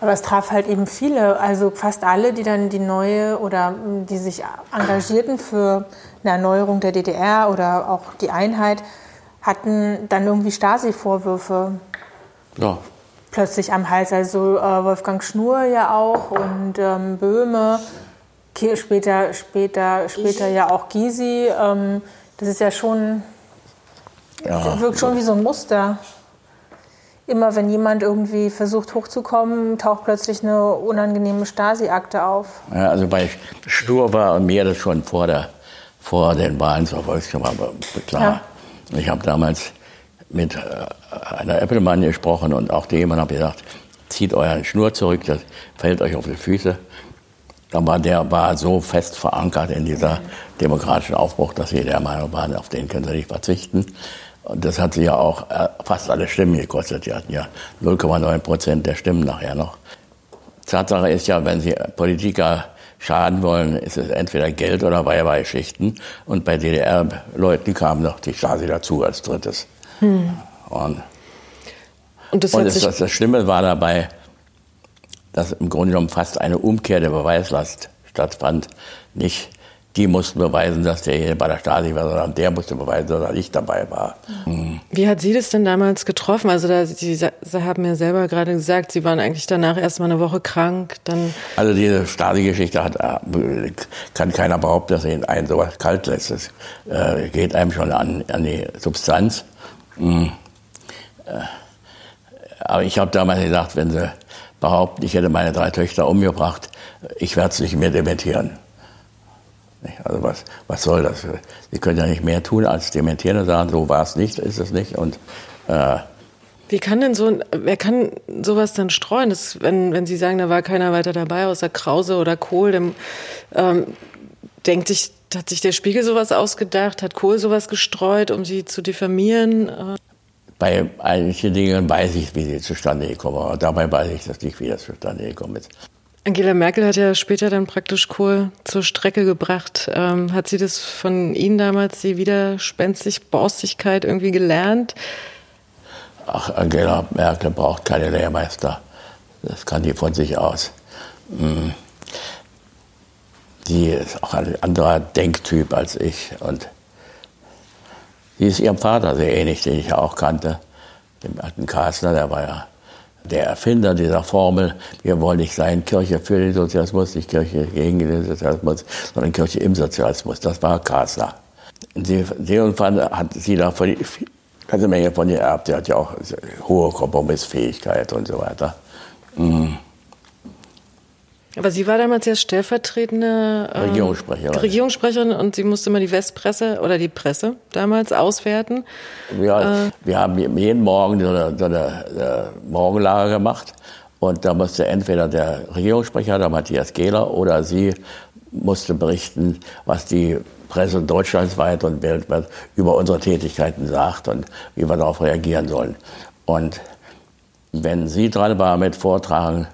Aber es traf halt eben viele, also fast alle, die dann die neue oder hm, die sich engagierten für eine Erneuerung der DDR oder auch die Einheit, hatten dann irgendwie Stasi-Vorwürfe. Ja. Plötzlich am Hals. Also äh, Wolfgang Schnur ja auch und ähm, Böhme. Später, später, später ja auch Gysi. Ähm, das ist ja schon. Ja. Wirkt schon wie so ein Muster. Immer wenn jemand irgendwie versucht hochzukommen, taucht plötzlich eine unangenehme Stasi-Akte auf. Ja, also bei Schnur war mir das schon vor, der, vor den Wahlen zur Volkskammer klar. Ja. Ich habe damals mit äh, einer Applemann gesprochen und auch dem und habe gesagt, zieht euren Schnur zurück, das fällt euch auf die Füße. Aber der war so fest verankert in dieser demokratischen Aufbruch, dass sie der Meinung waren, auf den können sie nicht verzichten. Und das hat sie ja auch äh, fast alle Stimmen gekostet. Die hatten ja 0,9 Prozent der Stimmen nachher noch. Tatsache ist ja, wenn Sie Politiker schaden wollen, ist es entweder Geld oder Weibergeschichten. Und bei DDR-Leuten kam noch die Stasi dazu als drittes. Hm. Und, und, das, und das, das, das Schlimme war dabei, dass im Grunde genommen fast eine Umkehr der Beweislast stattfand. Nicht die mussten beweisen, dass der hier bei der Stasi war, sondern der musste beweisen, dass er nicht dabei war. Mhm. Wie hat Sie das denn damals getroffen? Also da, Sie, Sie haben ja selber gerade gesagt, Sie waren eigentlich danach erstmal eine Woche krank. Dann also diese Stasi-Geschichte hat, äh, kann keiner behaupten, dass ihn einen sowas kalt lässt. Es äh, geht einem schon an, an die Substanz. Mhm. Äh, aber ich habe damals gesagt, wenn Sie behaupten, ich hätte meine drei Töchter umgebracht, ich werde es nicht mehr dementieren. Also was, was soll das? Sie können ja nicht mehr tun, als dementieren und sagen, so war es nicht, ist es nicht. Und äh, Wie kann denn so, wer kann sowas dann streuen? Das, wenn, wenn Sie sagen, da war keiner weiter dabei, außer Krause oder Kohl, dann ähm, denkt sich, hat sich der Spiegel sowas ausgedacht, hat Kohl sowas gestreut, um sie zu diffamieren? Bei einigen Dingen weiß ich, wie sie zustande gekommen sind. Aber dabei weiß ich das nicht, wie das zustande gekommen ist. Angela Merkel hat ja später dann praktisch Kohl zur Strecke gebracht. Ähm, hat sie das von Ihnen damals, die Widerspenstig, Borstigkeit irgendwie gelernt? Ach, Angela Merkel braucht keine Lehrmeister. Das kann die von sich aus. Hm. Die ist auch ein anderer Denktyp als ich. Und sie ist ihrem Vater sehr ähnlich, den ich ja auch kannte, dem alten Kassler, der war ja der Erfinder dieser Formel, wir wollen nicht sein Kirche für den Sozialismus, nicht Kirche gegen den Sozialismus, sondern Kirche im Sozialismus. Das war. Sie, sie hat sie da von, ganze Menge von ihr erbt. Sie hat ja auch hohe Kompromissfähigkeit und so weiter. Mhm. Aber sie war damals ja stellvertretende äh, Regierungssprecherin. Regierungssprecherin und sie musste immer die Westpresse oder die Presse damals auswerten. Ja, äh, wir haben jeden Morgen so eine, so eine, eine Morgenlage gemacht und da musste entweder der Regierungssprecher, der Matthias Gehler, oder sie musste berichten, was die Presse deutschlandweit und weltweit über unsere Tätigkeiten sagt und wie wir darauf reagieren sollen. Und wenn sie dran war mit Vortragen,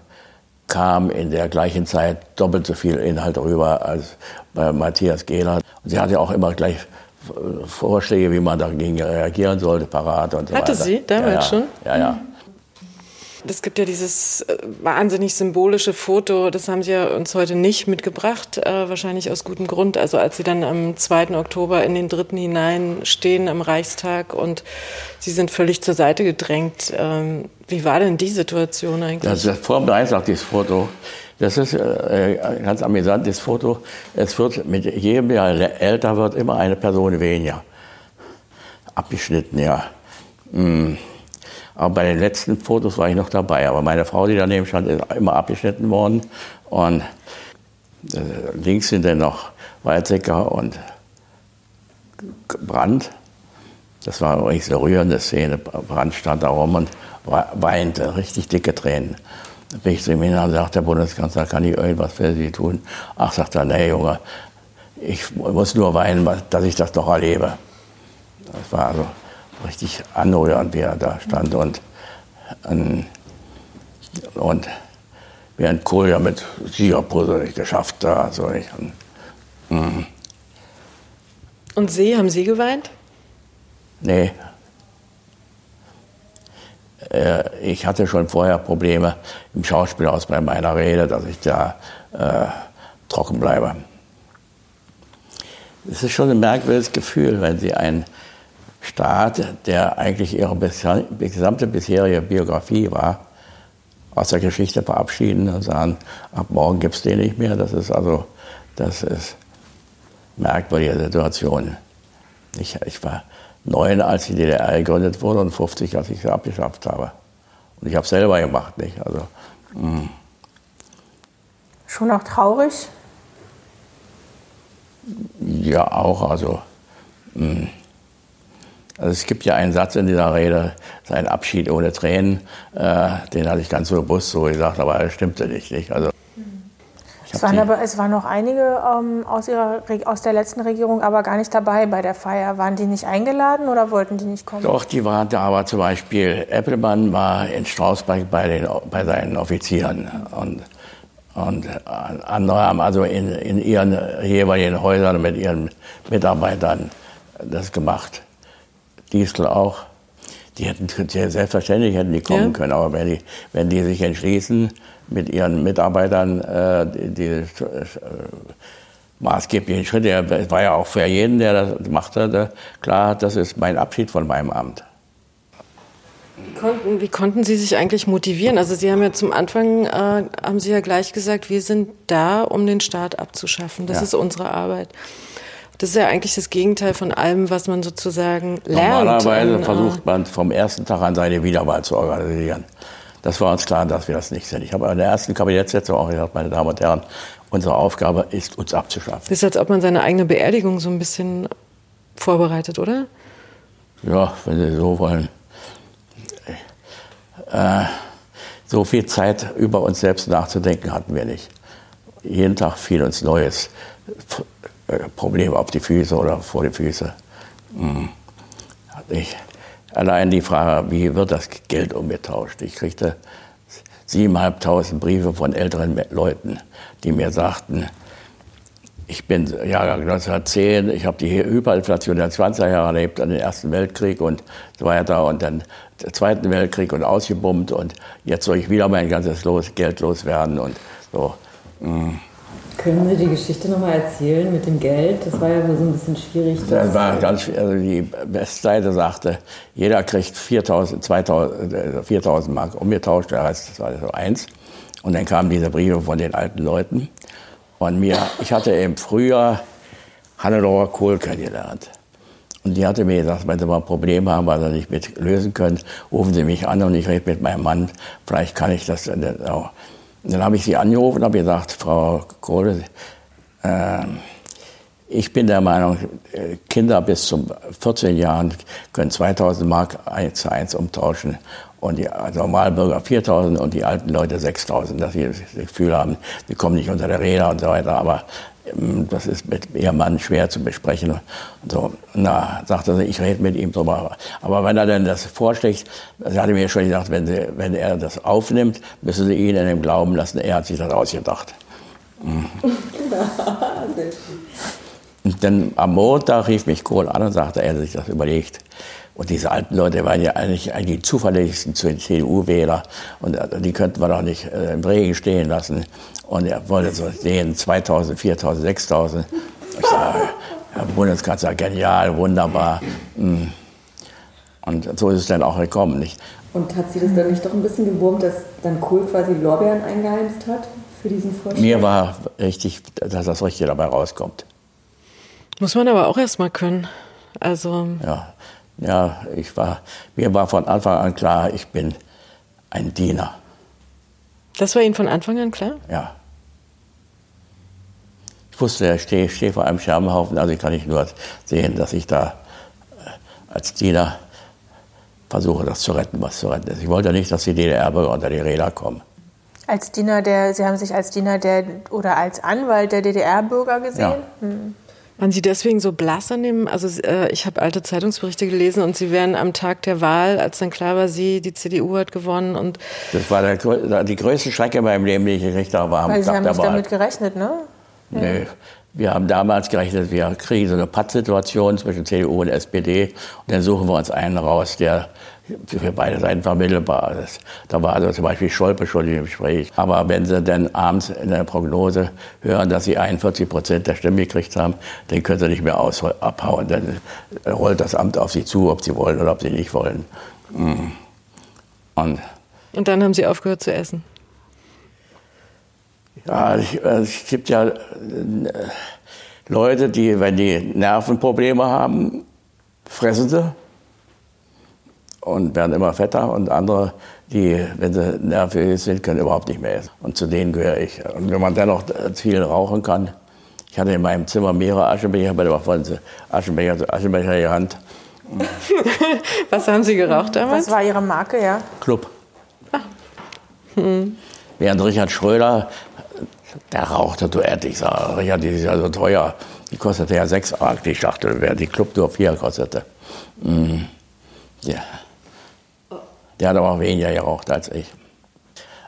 kam in der gleichen Zeit doppelt so viel Inhalt rüber als bei Matthias Gehler. Und sie hatte auch immer gleich Vorschläge, wie man dagegen reagieren sollte, parat und so Hatte weiter. sie damals ja, ja. schon? Ja, ja. Es gibt ja dieses äh, wahnsinnig symbolische Foto, das haben Sie ja uns heute nicht mitgebracht, äh, wahrscheinlich aus gutem Grund. Also als Sie dann am 2. Oktober in den dritten hinein stehen am Reichstag und Sie sind völlig zur Seite gedrängt. Ähm, wie war denn die Situation eigentlich? Das ist vor dem Reichstag, dieses Foto. Das ist äh, ein ganz amüsantes Foto. Es wird mit jedem Jahr älter wird immer eine Person weniger. Abgeschnitten, ja. Hm. Aber bei den letzten Fotos war ich noch dabei. Aber meine Frau, die daneben stand, ist immer abgeschnitten worden. Und äh, links sind dann noch Weizsäcker und Brand. Das war eine so rührende Szene. Brand stand da rum und weinte, richtig dicke Tränen. Da bin ich zu ihm hin und sagte, der Bundeskanzler, kann ich irgendwas für Sie tun? Ach, sagt er, nee, Junge, ich muss nur weinen, dass ich das noch erlebe. Das war also richtig anrührend, wie er da stand. Und, und während Kohl ja mit Siegerpose nicht geschafft da. Also ich, und, mm. und Sie, haben Sie geweint? Nee. Äh, ich hatte schon vorher Probleme im Schauspielhaus bei meiner Rede, dass ich da äh, trocken bleibe. Es ist schon ein merkwürdiges Gefühl, wenn Sie einen Staat, der eigentlich ihre gesamte bisherige Biografie war, aus der Geschichte verabschieden und sagen, ab morgen gibt es den nicht mehr. Das ist also, das ist merkwürdige Situation. Ich, ich war neun, als die DDR gegründet wurde und 50, als ich sie abgeschafft habe. Und ich habe es selber gemacht, nicht? Also, mh. Hm. Schon auch traurig? Ja, auch. Also, mh. Also es gibt ja einen Satz in dieser Rede, sein Abschied ohne Tränen, äh, den hatte ich ganz bewusst so gesagt, aber das stimmte nicht. nicht? Also, es waren, aber, es waren noch einige ähm, aus, ihrer, aus der letzten Regierung aber gar nicht dabei bei der Feier. Waren die nicht eingeladen oder wollten die nicht kommen? Doch, die waren da, aber zum Beispiel Eppelmann war in Strausberg bei, den, bei seinen Offizieren. Und, und andere haben also in, in ihren jeweiligen Häusern mit ihren Mitarbeitern das gemacht. Diesel auch. Die hätten selbstverständlich hätten die kommen ja. können, aber wenn die, wenn die sich entschließen, mit ihren Mitarbeitern äh, die, die äh, maßgeblichen Schritte, war ja auch für jeden, der das machte, klar, das ist mein Abschied von meinem Amt. Wie konnten, wie konnten Sie sich eigentlich motivieren? Also Sie haben ja zum Anfang, äh, haben Sie ja gleich gesagt, wir sind da, um den Staat abzuschaffen. Das ja. ist unsere Arbeit. Das ist ja eigentlich das Gegenteil von allem, was man sozusagen lernt. Normalerweise und, versucht man vom ersten Tag an seine Wiederwahl zu organisieren. Das war uns klar, dass wir das nicht sind. Ich habe in der ersten Kabinettssitzung auch gesagt, meine Damen und Herren, unsere Aufgabe ist, uns abzuschaffen. Das ist, als ob man seine eigene Beerdigung so ein bisschen vorbereitet, oder? Ja, wenn Sie so wollen. Äh, so viel Zeit über uns selbst nachzudenken hatten wir nicht. Jeden Tag fiel uns Neues äh, Problem auf die Füße oder vor die Füße. Hm. Ich, allein die Frage, wie wird das Geld umgetauscht? Ich kriegte 7.500 Briefe von älteren Leuten, die mir sagten, ich bin Jahrgang 1910, ich habe die Hyperinflation der 20er Jahre erlebt, den Ersten Weltkrieg und so weiter und dann den Zweiten Weltkrieg und ausgebombt und jetzt soll ich wieder mein ganzes los, Geld loswerden und so. Mhm. Können Sie die Geschichte nochmal erzählen mit dem Geld? Das war ja so ein bisschen schwierig. Das war ganz, also die Westseite sagte, jeder kriegt 4.000 2000, 4000 Mark umgetauscht, der Rest das war so eins. Und dann kamen diese Briefe von den alten Leuten. Und mir, ich hatte im Frühjahr Hannelore Kohl kennengelernt. Und die hatte mir gesagt, wenn Sie mal Probleme haben, was Sie nicht mit lösen können, rufen Sie mich an und ich rede mit meinem Mann. Vielleicht kann ich das dann auch. Dann habe ich sie angerufen und habe gesagt, Frau Kohle, äh, ich bin der Meinung, Kinder bis zu 14 Jahren können 2000 Mark 1 zu 1 umtauschen und die Normalbürger 4000 und die alten Leute 6000, dass sie das Gefühl haben, sie kommen nicht unter der Räder und so weiter. Aber ähm, das ist mit ihrem Mann schwer zu besprechen. So, na, sagte sie, ich rede mit ihm drüber. Aber wenn er denn das vorschlägt, sie hatte mir schon gesagt, wenn, sie, wenn er das aufnimmt, müssen Sie ihn in dem Glauben lassen, er hat sich das ausgedacht. Mhm. Und dann am Montag rief mich Kohl an und sagte, er hat sich das überlegt. Und diese alten Leute waren ja eigentlich, eigentlich die zuverlässigsten CDU-Wähler. Und äh, die könnten wir doch nicht äh, im Regen stehen lassen. Und er wollte so sehen, 2000, 4000, 6000. Ich sage, Herr Bundeskanzler, genial, wunderbar. Hm. Und so ist es dann auch gekommen. Nicht? Und hat Sie das dann nicht doch ein bisschen gewurmt, dass dann Kohl quasi Lorbeeren eingeheimst hat für diesen Vorschlag? Mir war richtig, dass das Richtige dabei rauskommt. Muss man aber auch erst mal können. Also. Ja, ja, ich war, mir war von Anfang an klar, ich bin ein Diener. Das war Ihnen von Anfang an klar? Ja. Ich wusste, ich stehe, stehe vor einem Scherbenhaufen, also kann ich nur sehen, dass ich da äh, als Diener versuche, das zu retten, was zu retten ist. Ich wollte nicht, dass die DDR-Bürger unter die Räder kommen. Als Diener der, Sie haben sich als Diener der oder als Anwalt der DDR-Bürger gesehen? Ja. Hm. Waren Sie deswegen so blass an dem? Also äh, ich habe alte Zeitungsberichte gelesen und Sie wären am Tag der Wahl, als dann klar war, Sie, die CDU hat gewonnen und das war der, die größte Schrecke in meinem Leben, die ich gekriegt habe. Am Weil Sie Tag haben nicht damit gerechnet, ne? Ja. Nee. Wir haben damals gerechnet, wir kriegen so eine Pattsituation zwischen CDU und SPD und dann suchen wir uns einen raus, der für beide Seiten vermittelbar ist. Da war also zum Beispiel Scholpe schon im Gespräch. Aber wenn Sie dann abends in der Prognose hören, dass Sie 41 Prozent der Stimmen gekriegt haben, dann können Sie nicht mehr aus, abhauen. Dann rollt das Amt auf Sie zu, ob Sie wollen oder ob Sie nicht wollen. Mm. Und, Und dann haben Sie aufgehört zu essen? Ja, es gibt ja äh, Leute, die, wenn die Nervenprobleme haben, fressen sie und werden immer fetter und andere, die, wenn sie nervös sind, können überhaupt nicht mehr essen. Und zu denen gehöre ich. Und wenn man dann noch viel rauchen kann, ich hatte in meinem Zimmer mehrere Aschenbecher, aber da von Aschenbecher, Aschenbecher in die Hand. Was haben Sie geraucht damals? Was war Ihre Marke, ja? Club. Ah. Hm. Während Richard Schröder, der rauchte Duett. Ich sage, Richard, die ist ja so teuer. Die kostete ja 6 Mark, die Schachtel, während die Club nur 4 kostete. Mm. Ja. Der hat aber auch weniger geraucht als ich.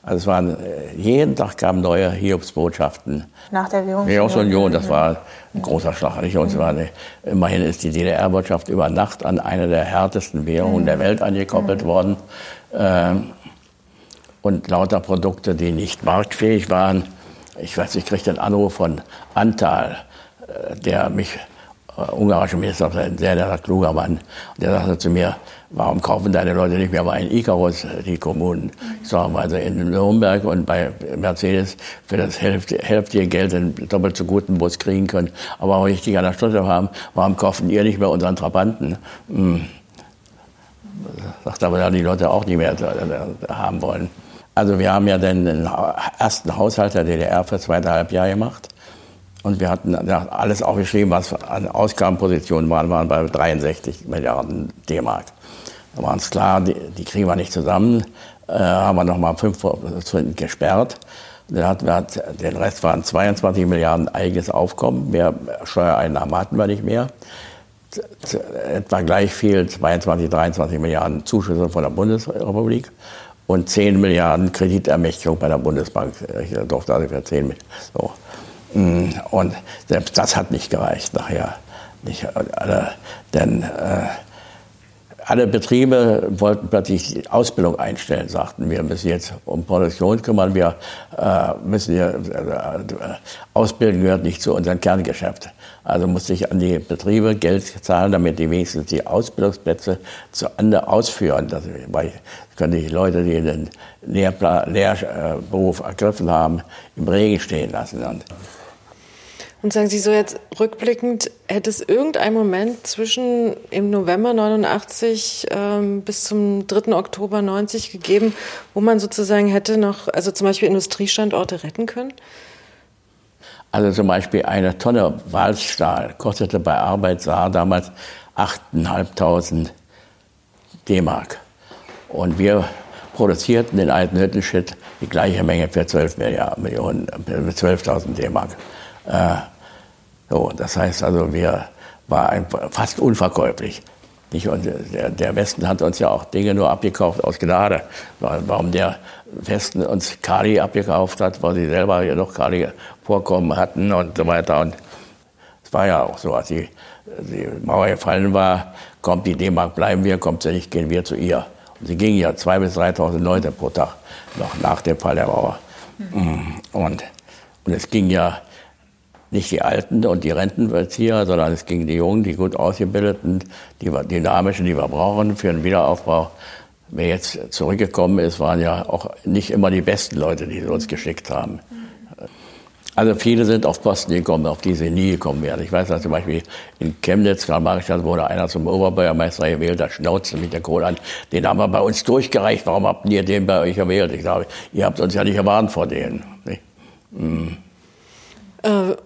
Also es waren, äh, jeden Tag kamen neue Hiobsbotschaften. Nach der Währungsunion. Währungsunion, das war ein großer Schlag. Nicht? Und eine, immerhin ist die DDR-Wirtschaft über Nacht an eine der härtesten Währungen der Welt angekoppelt worden. Ähm, und lauter Produkte, die nicht marktfähig waren. Ich weiß, ich kriegte einen Anruf von Antal, äh, der mich äh, ungarische Minister, ein sehr, sehr kluger Mann. Und der sagte zu mir, warum kaufen deine Leute nicht mehr bei Icarus, äh, die Kommunen? Ich sage, sie in Nürnberg und bei Mercedes für das Hälfte, Hälfte Geld einen doppelt so guten Bus kriegen können, aber auch richtig an der Stunde haben. Warum kaufen ihr nicht mehr unseren Trabanten? Hm. Sagt aber die Leute auch nicht mehr äh, haben wollen. Also wir haben ja den ersten Haushalt der DDR für zweieinhalb Jahre gemacht. Und wir hatten alles aufgeschrieben, was an Ausgabenpositionen waren, waren bei 63 Milliarden D-Mark. Da war uns klar, die, die kriegen wir nicht zusammen. Äh, haben wir nochmal 5% gesperrt. Dann hatten wir, den Rest waren 22 Milliarden eigenes Aufkommen. Mehr Steuereinnahmen hatten wir nicht mehr. Etwa gleich viel, 22, 23 Milliarden Zuschüsse von der Bundesrepublik und 10 Milliarden Kreditermächtigung bei der Bundesbank. Ich durfte also für 10 Milliarden. So. Mm, und selbst das hat nicht gereicht nachher. Nicht alle, denn äh, alle Betriebe wollten plötzlich die Ausbildung einstellen, sagten wir müssen jetzt um Produktion kümmern, wir äh, müssen hier, äh, Ausbildung gehört nicht zu unserem Kerngeschäft. Also musste ich an die Betriebe Geld zahlen, damit die wenigstens die Ausbildungsplätze zu Ende ausführen. Das, weil können die Leute, die den Lehrberuf ergriffen haben, im Regen stehen lassen. Und und sagen Sie so jetzt rückblickend, hätte es irgendeinen Moment zwischen im November 89 ähm, bis zum 3. Oktober 90 gegeben, wo man sozusagen hätte noch, also zum Beispiel Industriestandorte retten können? Also zum Beispiel eine Tonne Walzstahl kostete bei Arbeit Saar damals 8.500 D-Mark. Und wir produzierten in Altenhüttenschütt die gleiche Menge für 12 Millionen, 12.000 D-Mark. Äh, so, das heißt also, wir waren fast unverkäuflich. Nicht? Und der, der, Westen hat uns ja auch Dinge nur abgekauft aus Gnade. Warum der Westen uns Kali abgekauft hat, weil sie selber ja noch Kali Vorkommen hatten und so weiter. Und es war ja auch so, als die, die Mauer gefallen war, kommt die D-Mark, bleiben wir, kommt sie nicht, gehen wir zu ihr. Und sie gingen ja 2.000 bis 3.000 Leute pro Tag, noch nach dem Fall der Mauer. Mhm. Und, und es ging ja nicht die Alten und die Rentenbezieher, sondern es ging die Jungen, die gut ausgebildeten, die dynamischen, die wir brauchen für den Wiederaufbau. Wer jetzt zurückgekommen ist, waren ja auch nicht immer die besten Leute, die sie uns geschickt haben. Also viele sind auf Posten gekommen, auf die sie nie gekommen wären. Ich weiß, dass zum Beispiel in Chemnitz, Karl-Marx-Stadt, wurde einer zum Oberbürgermeister gewählt, der schnauzte mit der Kohle an. Den haben wir bei uns durchgereicht. Warum habt ihr den bei euch gewählt? Ich sage, ihr habt uns ja nicht erwartet vor denen. Hm. Äh, äh,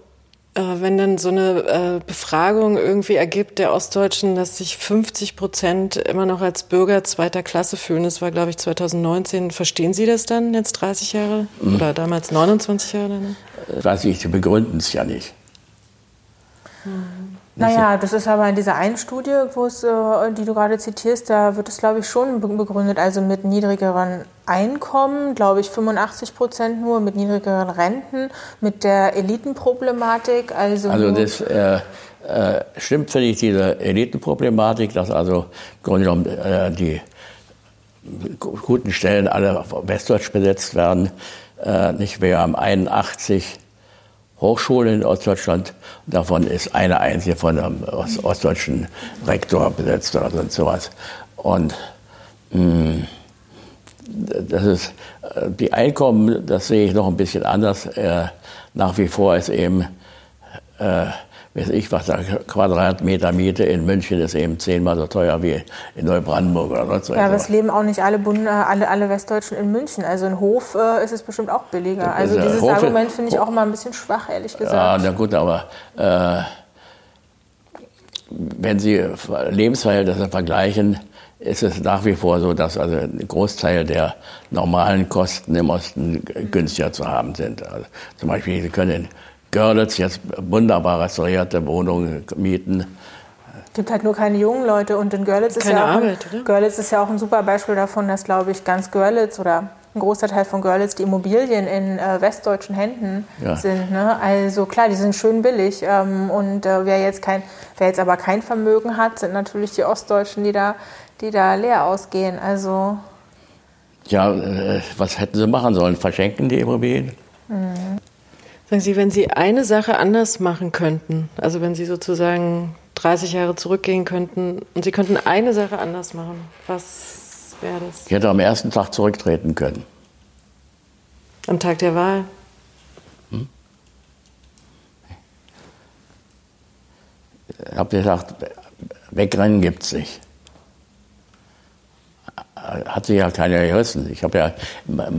wenn dann so eine äh, Befragung irgendwie ergibt der Ostdeutschen, dass sich 50 Prozent immer noch als Bürger zweiter Klasse fühlen, das war, glaube ich, 2019. Verstehen Sie das dann jetzt 30 Jahre mhm. oder damals 29 Jahre? Dann? Ich weiß nicht, Sie begründen es ja nicht. Mhm. Naja, das ist aber in dieser einen Studie, wo es, äh, die du gerade zitierst, da wird es, glaube ich, schon begründet, also mit niedrigeren Einkommen, glaube ich, 85 Prozent nur, mit niedrigeren Renten, mit der Elitenproblematik. Also, also das äh, äh, stimmt, finde ich, diese Elitenproblematik, dass also im Grunde genommen äh, die guten Stellen alle westdeutsch besetzt werden. Äh, nicht, wir haben 81 Hochschulen in Ostdeutschland. Davon ist eine einzige von einem ostdeutschen Rektor besetzt oder sonst sowas. Und mh, hm, das ist, äh, die Einkommen, das sehe ich noch ein bisschen anders. Äh, nach wie vor ist eben äh, weiß ich was, der Quadratmeter Miete in München ist eben zehnmal so teuer wie in Neubrandenburg oder sonst was. Ja, aber es leben auch nicht alle, Bund, alle, alle Westdeutschen in München. Also in Hof äh, ist es bestimmt auch billiger. Also dieses Hof Argument finde ich auch mal ein bisschen schwach, ehrlich gesagt. Ja, na gut, aber äh, wenn Sie Lebensverhältnisse vergleichen, ist es nach wie vor so, dass also ein Großteil der normalen Kosten im Osten günstiger zu haben sind. Also zum Beispiel, Sie können in Görlitz jetzt wunderbar restaurierte Wohnungen mieten. Es gibt halt nur keine jungen Leute und in Görlitz ist, ja auch, Arbeit, ein, Görlitz ist ja auch ein super Beispiel davon, dass, glaube ich, ganz Görlitz oder ein großer Teil von Görlitz die Immobilien in äh, westdeutschen Händen ja. sind. Ne? Also klar, die sind schön billig. Ähm, und äh, wer, jetzt kein, wer jetzt aber kein Vermögen hat, sind natürlich die Ostdeutschen, die da, die da leer ausgehen. Also ja, äh, was hätten sie machen sollen? Verschenken die Immobilien? Mhm. Sagen Sie, wenn Sie eine Sache anders machen könnten, also wenn Sie sozusagen 30 Jahre zurückgehen könnten und Sie könnten eine Sache anders machen, was wäre das? Ich hätte am ersten Tag zurücktreten können. Am Tag der Wahl? Hm? Ich habe gesagt, wegrennen gibt es nicht hat sich ja keiner gerissen. Ich habe ja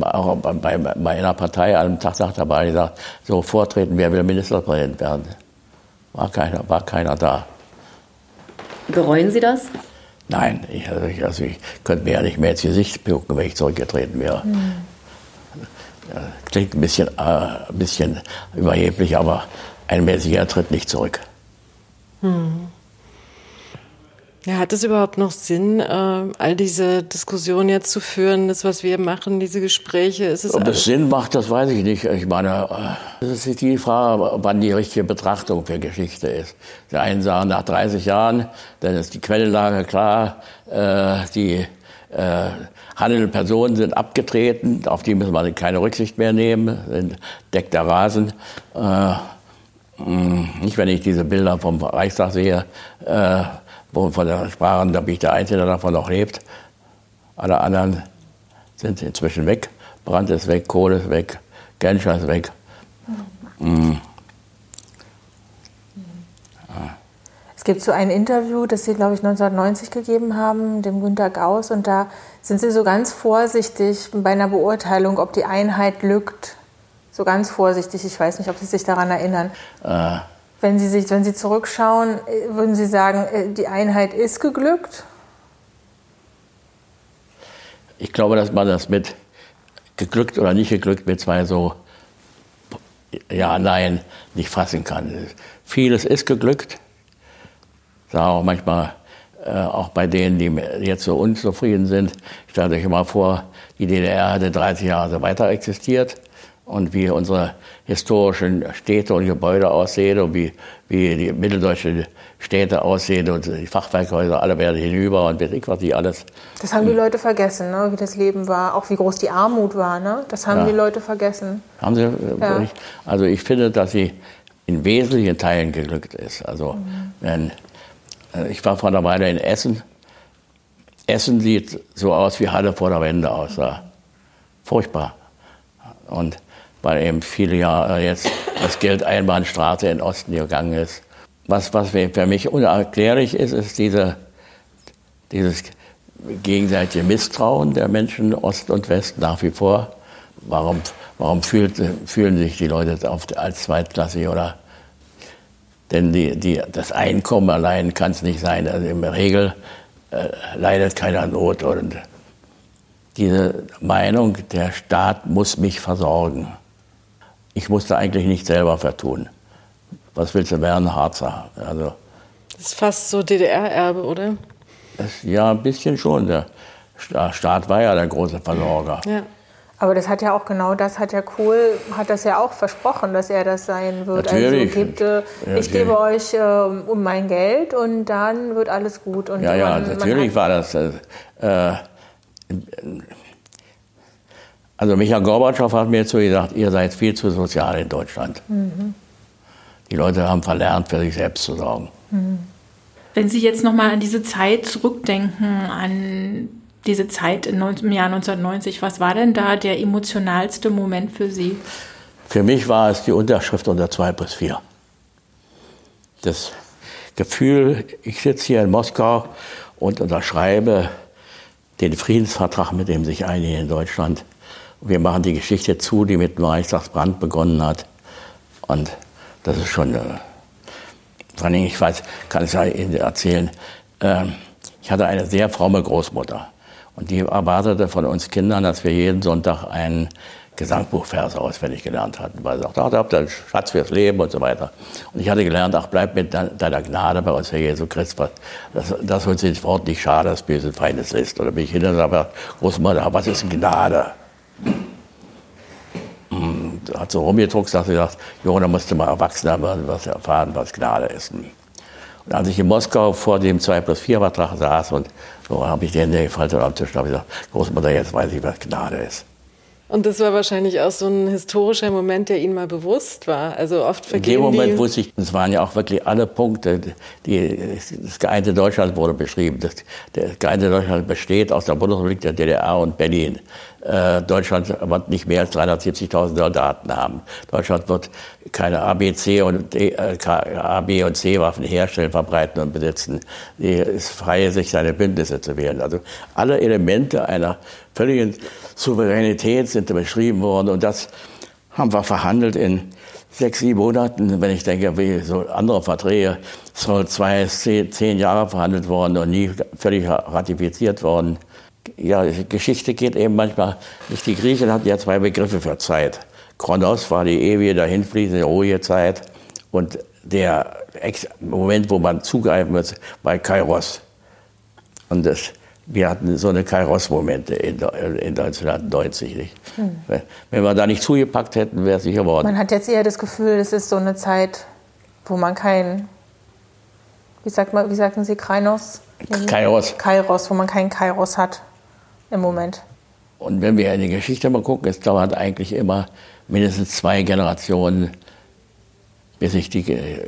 auch bei meiner Partei an einem Tag dabei gesagt, so vortreten, wer will Ministerpräsident werden. War keiner, war keiner da. Bereuen Sie das? Nein, ich, also ich, also ich könnte mir ja nicht mehr ins Gesicht gucken, wenn ich zurückgetreten wäre. Mhm. Klingt ein bisschen, äh, ein bisschen überheblich, aber ein Messier tritt nicht zurück. Mhm. Ja, hat es überhaupt noch Sinn, äh, all diese Diskussionen jetzt zu führen, das, was wir machen, diese Gespräche? Ist es Ob es Sinn macht, das weiß ich nicht. Ich meine, äh, das ist die Frage, wann die richtige Betrachtung für Geschichte ist. Die einen sagen, nach 30 Jahren, dann ist die Quellenlage klar, äh, die äh, handelnden Personen sind abgetreten, auf die müssen wir keine Rücksicht mehr nehmen, sind deckt der Rasen. Äh, nicht, wenn ich diese Bilder vom Reichstag sehe, äh, der sprachen, da bin ich der Einzige, der davon noch lebt. Alle anderen sind inzwischen weg. Brand ist weg, Kohle ist weg, Genscher ist weg. Mhm. Es gibt so ein Interview, das Sie, glaube ich, 1990 gegeben haben, dem Günter Gauss, und da sind Sie so ganz vorsichtig bei einer Beurteilung, ob die Einheit lügt. So ganz vorsichtig, ich weiß nicht, ob Sie sich daran erinnern. Äh, wenn Sie, sich, wenn Sie zurückschauen, würden Sie sagen, äh, die Einheit ist geglückt? Ich glaube, dass man das mit geglückt oder nicht geglückt mit zwei so Ja, Nein nicht fassen kann. Vieles ist geglückt. Sage auch manchmal, äh, auch bei denen, die jetzt so unzufrieden sind, stellt euch mal vor, die DDR hatte 30 Jahre so weiter existiert und wie unsere historischen Städte und Gebäude aussehen und wie, wie die mitteldeutschen Städte aussehen und die Fachwerkhäuser alle werden hinüber und weiß ich was die alles. Das haben die Leute vergessen, ne? wie das Leben war, auch wie groß die Armut war. Ne? Das haben ja. die Leute vergessen. Haben sie? Äh, ja. Also ich finde, dass sie in wesentlichen Teilen geglückt ist. Also mhm. wenn, äh, ich war vor einer Weile in Essen. Essen sieht so aus, wie Halle vor der Wende aussah. Furchtbar. Und weil eben viele Jahre jetzt das Geld Einbahnstraße in den Osten gegangen ist. Was, was für mich unerklärlich ist, ist diese, dieses gegenseitige Misstrauen der Menschen Ost und West nach wie vor. Warum, warum fühlt, fühlen sich die Leute auf, als zweitklassig oder? Denn die, die, das Einkommen allein kann es nicht sein. Also in der Regel äh, leidet keiner Not. Und diese Meinung, der Staat muss mich versorgen ich musste eigentlich nicht selber vertun. Was willst du werden, Harzer? Also, das ist fast so DDR-Erbe, oder? Das, ja, ein bisschen schon. Der Staat war ja der große Versorger. Ja. Aber das hat ja auch genau das hat ja Kohl hat das ja auch versprochen, dass er das sein wird. Also Natürlich. Also gebt, äh, ich gebe euch äh, um mein Geld und dann wird alles gut. Und ja, ja, man, natürlich man war das. Äh, also Michael Gorbatschow hat mir zu gesagt, ihr seid viel zu sozial in Deutschland. Mhm. Die Leute haben verlernt, für sich selbst zu sorgen. Mhm. Wenn Sie jetzt nochmal an diese Zeit zurückdenken, an diese Zeit im Jahr 1990, was war denn da der emotionalste Moment für Sie? Für mich war es die Unterschrift unter 2 plus 4. Das Gefühl, ich sitze hier in Moskau und unterschreibe den Friedensvertrag, mit dem sich einige in Deutschland wir machen die Geschichte zu, die mit dem Reichstagsbrand begonnen hat. Und das ist schon, äh, vor allem, ich weiß, kann ich erzählen, äh, ich hatte eine sehr fromme Großmutter. Und die erwartete von uns Kindern, dass wir jeden Sonntag einen Gesangbuchvers auswendig gelernt hatten, weil sie sagte, ach, da habt ihr einen Schatz fürs Leben und so weiter. Und ich hatte gelernt, ach, bleib mit deiner Gnade bei uns, Herr Jesu Christus, dass, dass uns das Wort nicht schade, das böse Feindes ist. Oder bin ich hin und sage, Großmutter, was ist Gnade? Hat so rumgedruckt, hat gesagt, Jo, da musst du mal erwachsen werden, was erfahren, was Gnade ist. Und als ich in Moskau vor dem 2 plus 4 Vertrag saß und so habe ich die Hände gefaltet am Tisch habe gesagt, Großmutter, jetzt weiß ich, was Gnade ist. Und das war wahrscheinlich auch so ein historischer Moment, der Ihnen mal bewusst war. Also oft vergehen In dem Moment wusste ich, es waren ja auch wirklich alle Punkte, die, das geeinte Deutschland wurde beschrieben. Das, das geeinte Deutschland besteht aus der Bundesrepublik, der DDR und Berlin. Äh, Deutschland wird nicht mehr als 370.000 Soldaten haben. Deutschland wird keine A, B, C und D, äh, A, B und C Waffen herstellen, verbreiten und besitzen. Die ist frei, sich seine Bündnisse zu wählen. Also alle Elemente einer völligen Souveränität sind beschrieben worden und das haben wir verhandelt in sechs, sieben Monaten, wenn ich denke, wie so andere Verträge, soll zwei, zehn Jahre verhandelt worden und nie völlig ratifiziert worden. Ja, Geschichte geht eben manchmal nicht. Die Griechen hatten ja zwei Begriffe für Zeit. Chronos war die ewige, dahinfließende, ruhige Zeit. Und der Moment, wo man zugreifen muss, war Kairos. Und das, wir hatten so eine Kairos-Momente in, in 1990. Nicht? Hm. Wenn wir da nicht zugepackt hätten, wäre es nicht geworden. Man hat jetzt eher das Gefühl, es ist so eine Zeit, wo man kein, wie, sagt man, wie sagten Sie, Kairos? Kairos. Kairos, wo man keinen Kairos hat im Moment. Und wenn wir in die Geschichte mal gucken, es dauert eigentlich immer mindestens zwei Generationen, bis sich die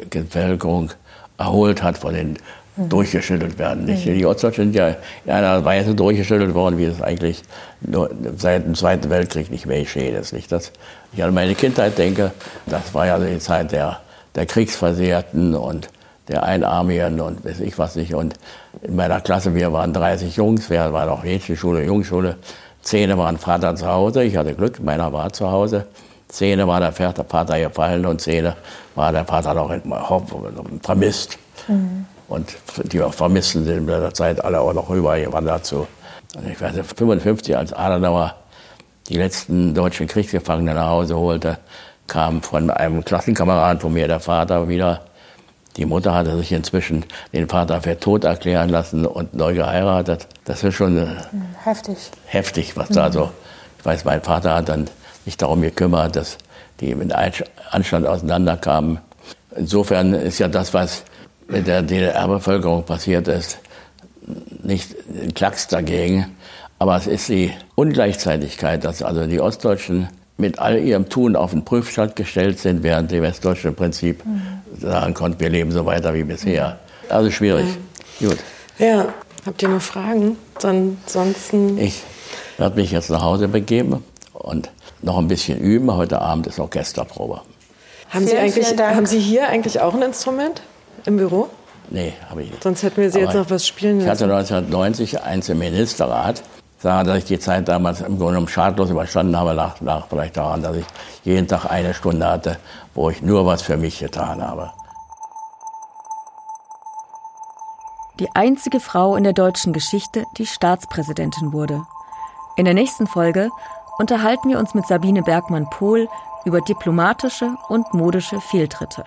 Bevölkerung erholt hat von den. Durchgeschüttelt werden. Nicht? Mhm. Die Ostdeutschen sind ja in einer Weise durchgeschüttelt worden, wie es eigentlich seit dem Zweiten Weltkrieg nicht mehr geschehen ist. Nicht? Das, ich an meine Kindheit denke, das war ja die Zeit der, der Kriegsversehrten und der Einarmigen und weiß ich was nicht. Und in meiner Klasse, wir waren 30 Jungs, wir waren auch Mädchenschule, Jungschule. Zehn waren Vater zu Hause, ich hatte Glück, meiner war zu Hause. Zehn war der Vater gefallen und zehn war der Vater noch vermisst. Mhm. Und die Vermissten sind in der Zeit alle auch noch rübergewandert zu. Und ich weiß, 55, als Adenauer die letzten deutschen Kriegsgefangenen nach Hause holte, kam von einem Klassenkameraden von mir der Vater wieder die Mutter hatte sich inzwischen den Vater für tot erklären lassen und neu geheiratet. Das ist schon äh, heftig. Heftig, was mhm. da so. Ich weiß, mein Vater hat dann sich darum gekümmert, dass die mit Anstand auseinanderkamen. Insofern ist ja das, was mit der DDR-Bevölkerung passiert ist, nicht ein Klacks dagegen. Aber es ist die Ungleichzeitigkeit, dass also die Ostdeutschen mit all ihrem Tun auf den Prüfstand gestellt sind, während die Westdeutschen im Prinzip mhm. sagen konnten, wir leben so weiter wie bisher. Also schwierig. Ja. Gut. Ja, habt ihr noch Fragen? Ansonsten. Ich werde mich jetzt nach Hause begeben und noch ein bisschen üben. Heute Abend ist Orchesterprobe. Haben, vielen, Sie, eigentlich, haben Sie hier eigentlich auch ein Instrument im Büro? Nee, habe ich nicht. Sonst hätten wir Sie Aber jetzt noch was spielen lassen. Ich hatte 1990 eins im Ministerrat sagen, dass ich die Zeit damals im Grunde genommen schadlos überstanden habe, lag, lag vielleicht daran, dass ich jeden Tag eine Stunde hatte, wo ich nur was für mich getan habe. Die einzige Frau in der deutschen Geschichte, die Staatspräsidentin wurde. In der nächsten Folge unterhalten wir uns mit Sabine Bergmann-Pohl über diplomatische und modische Fehltritte.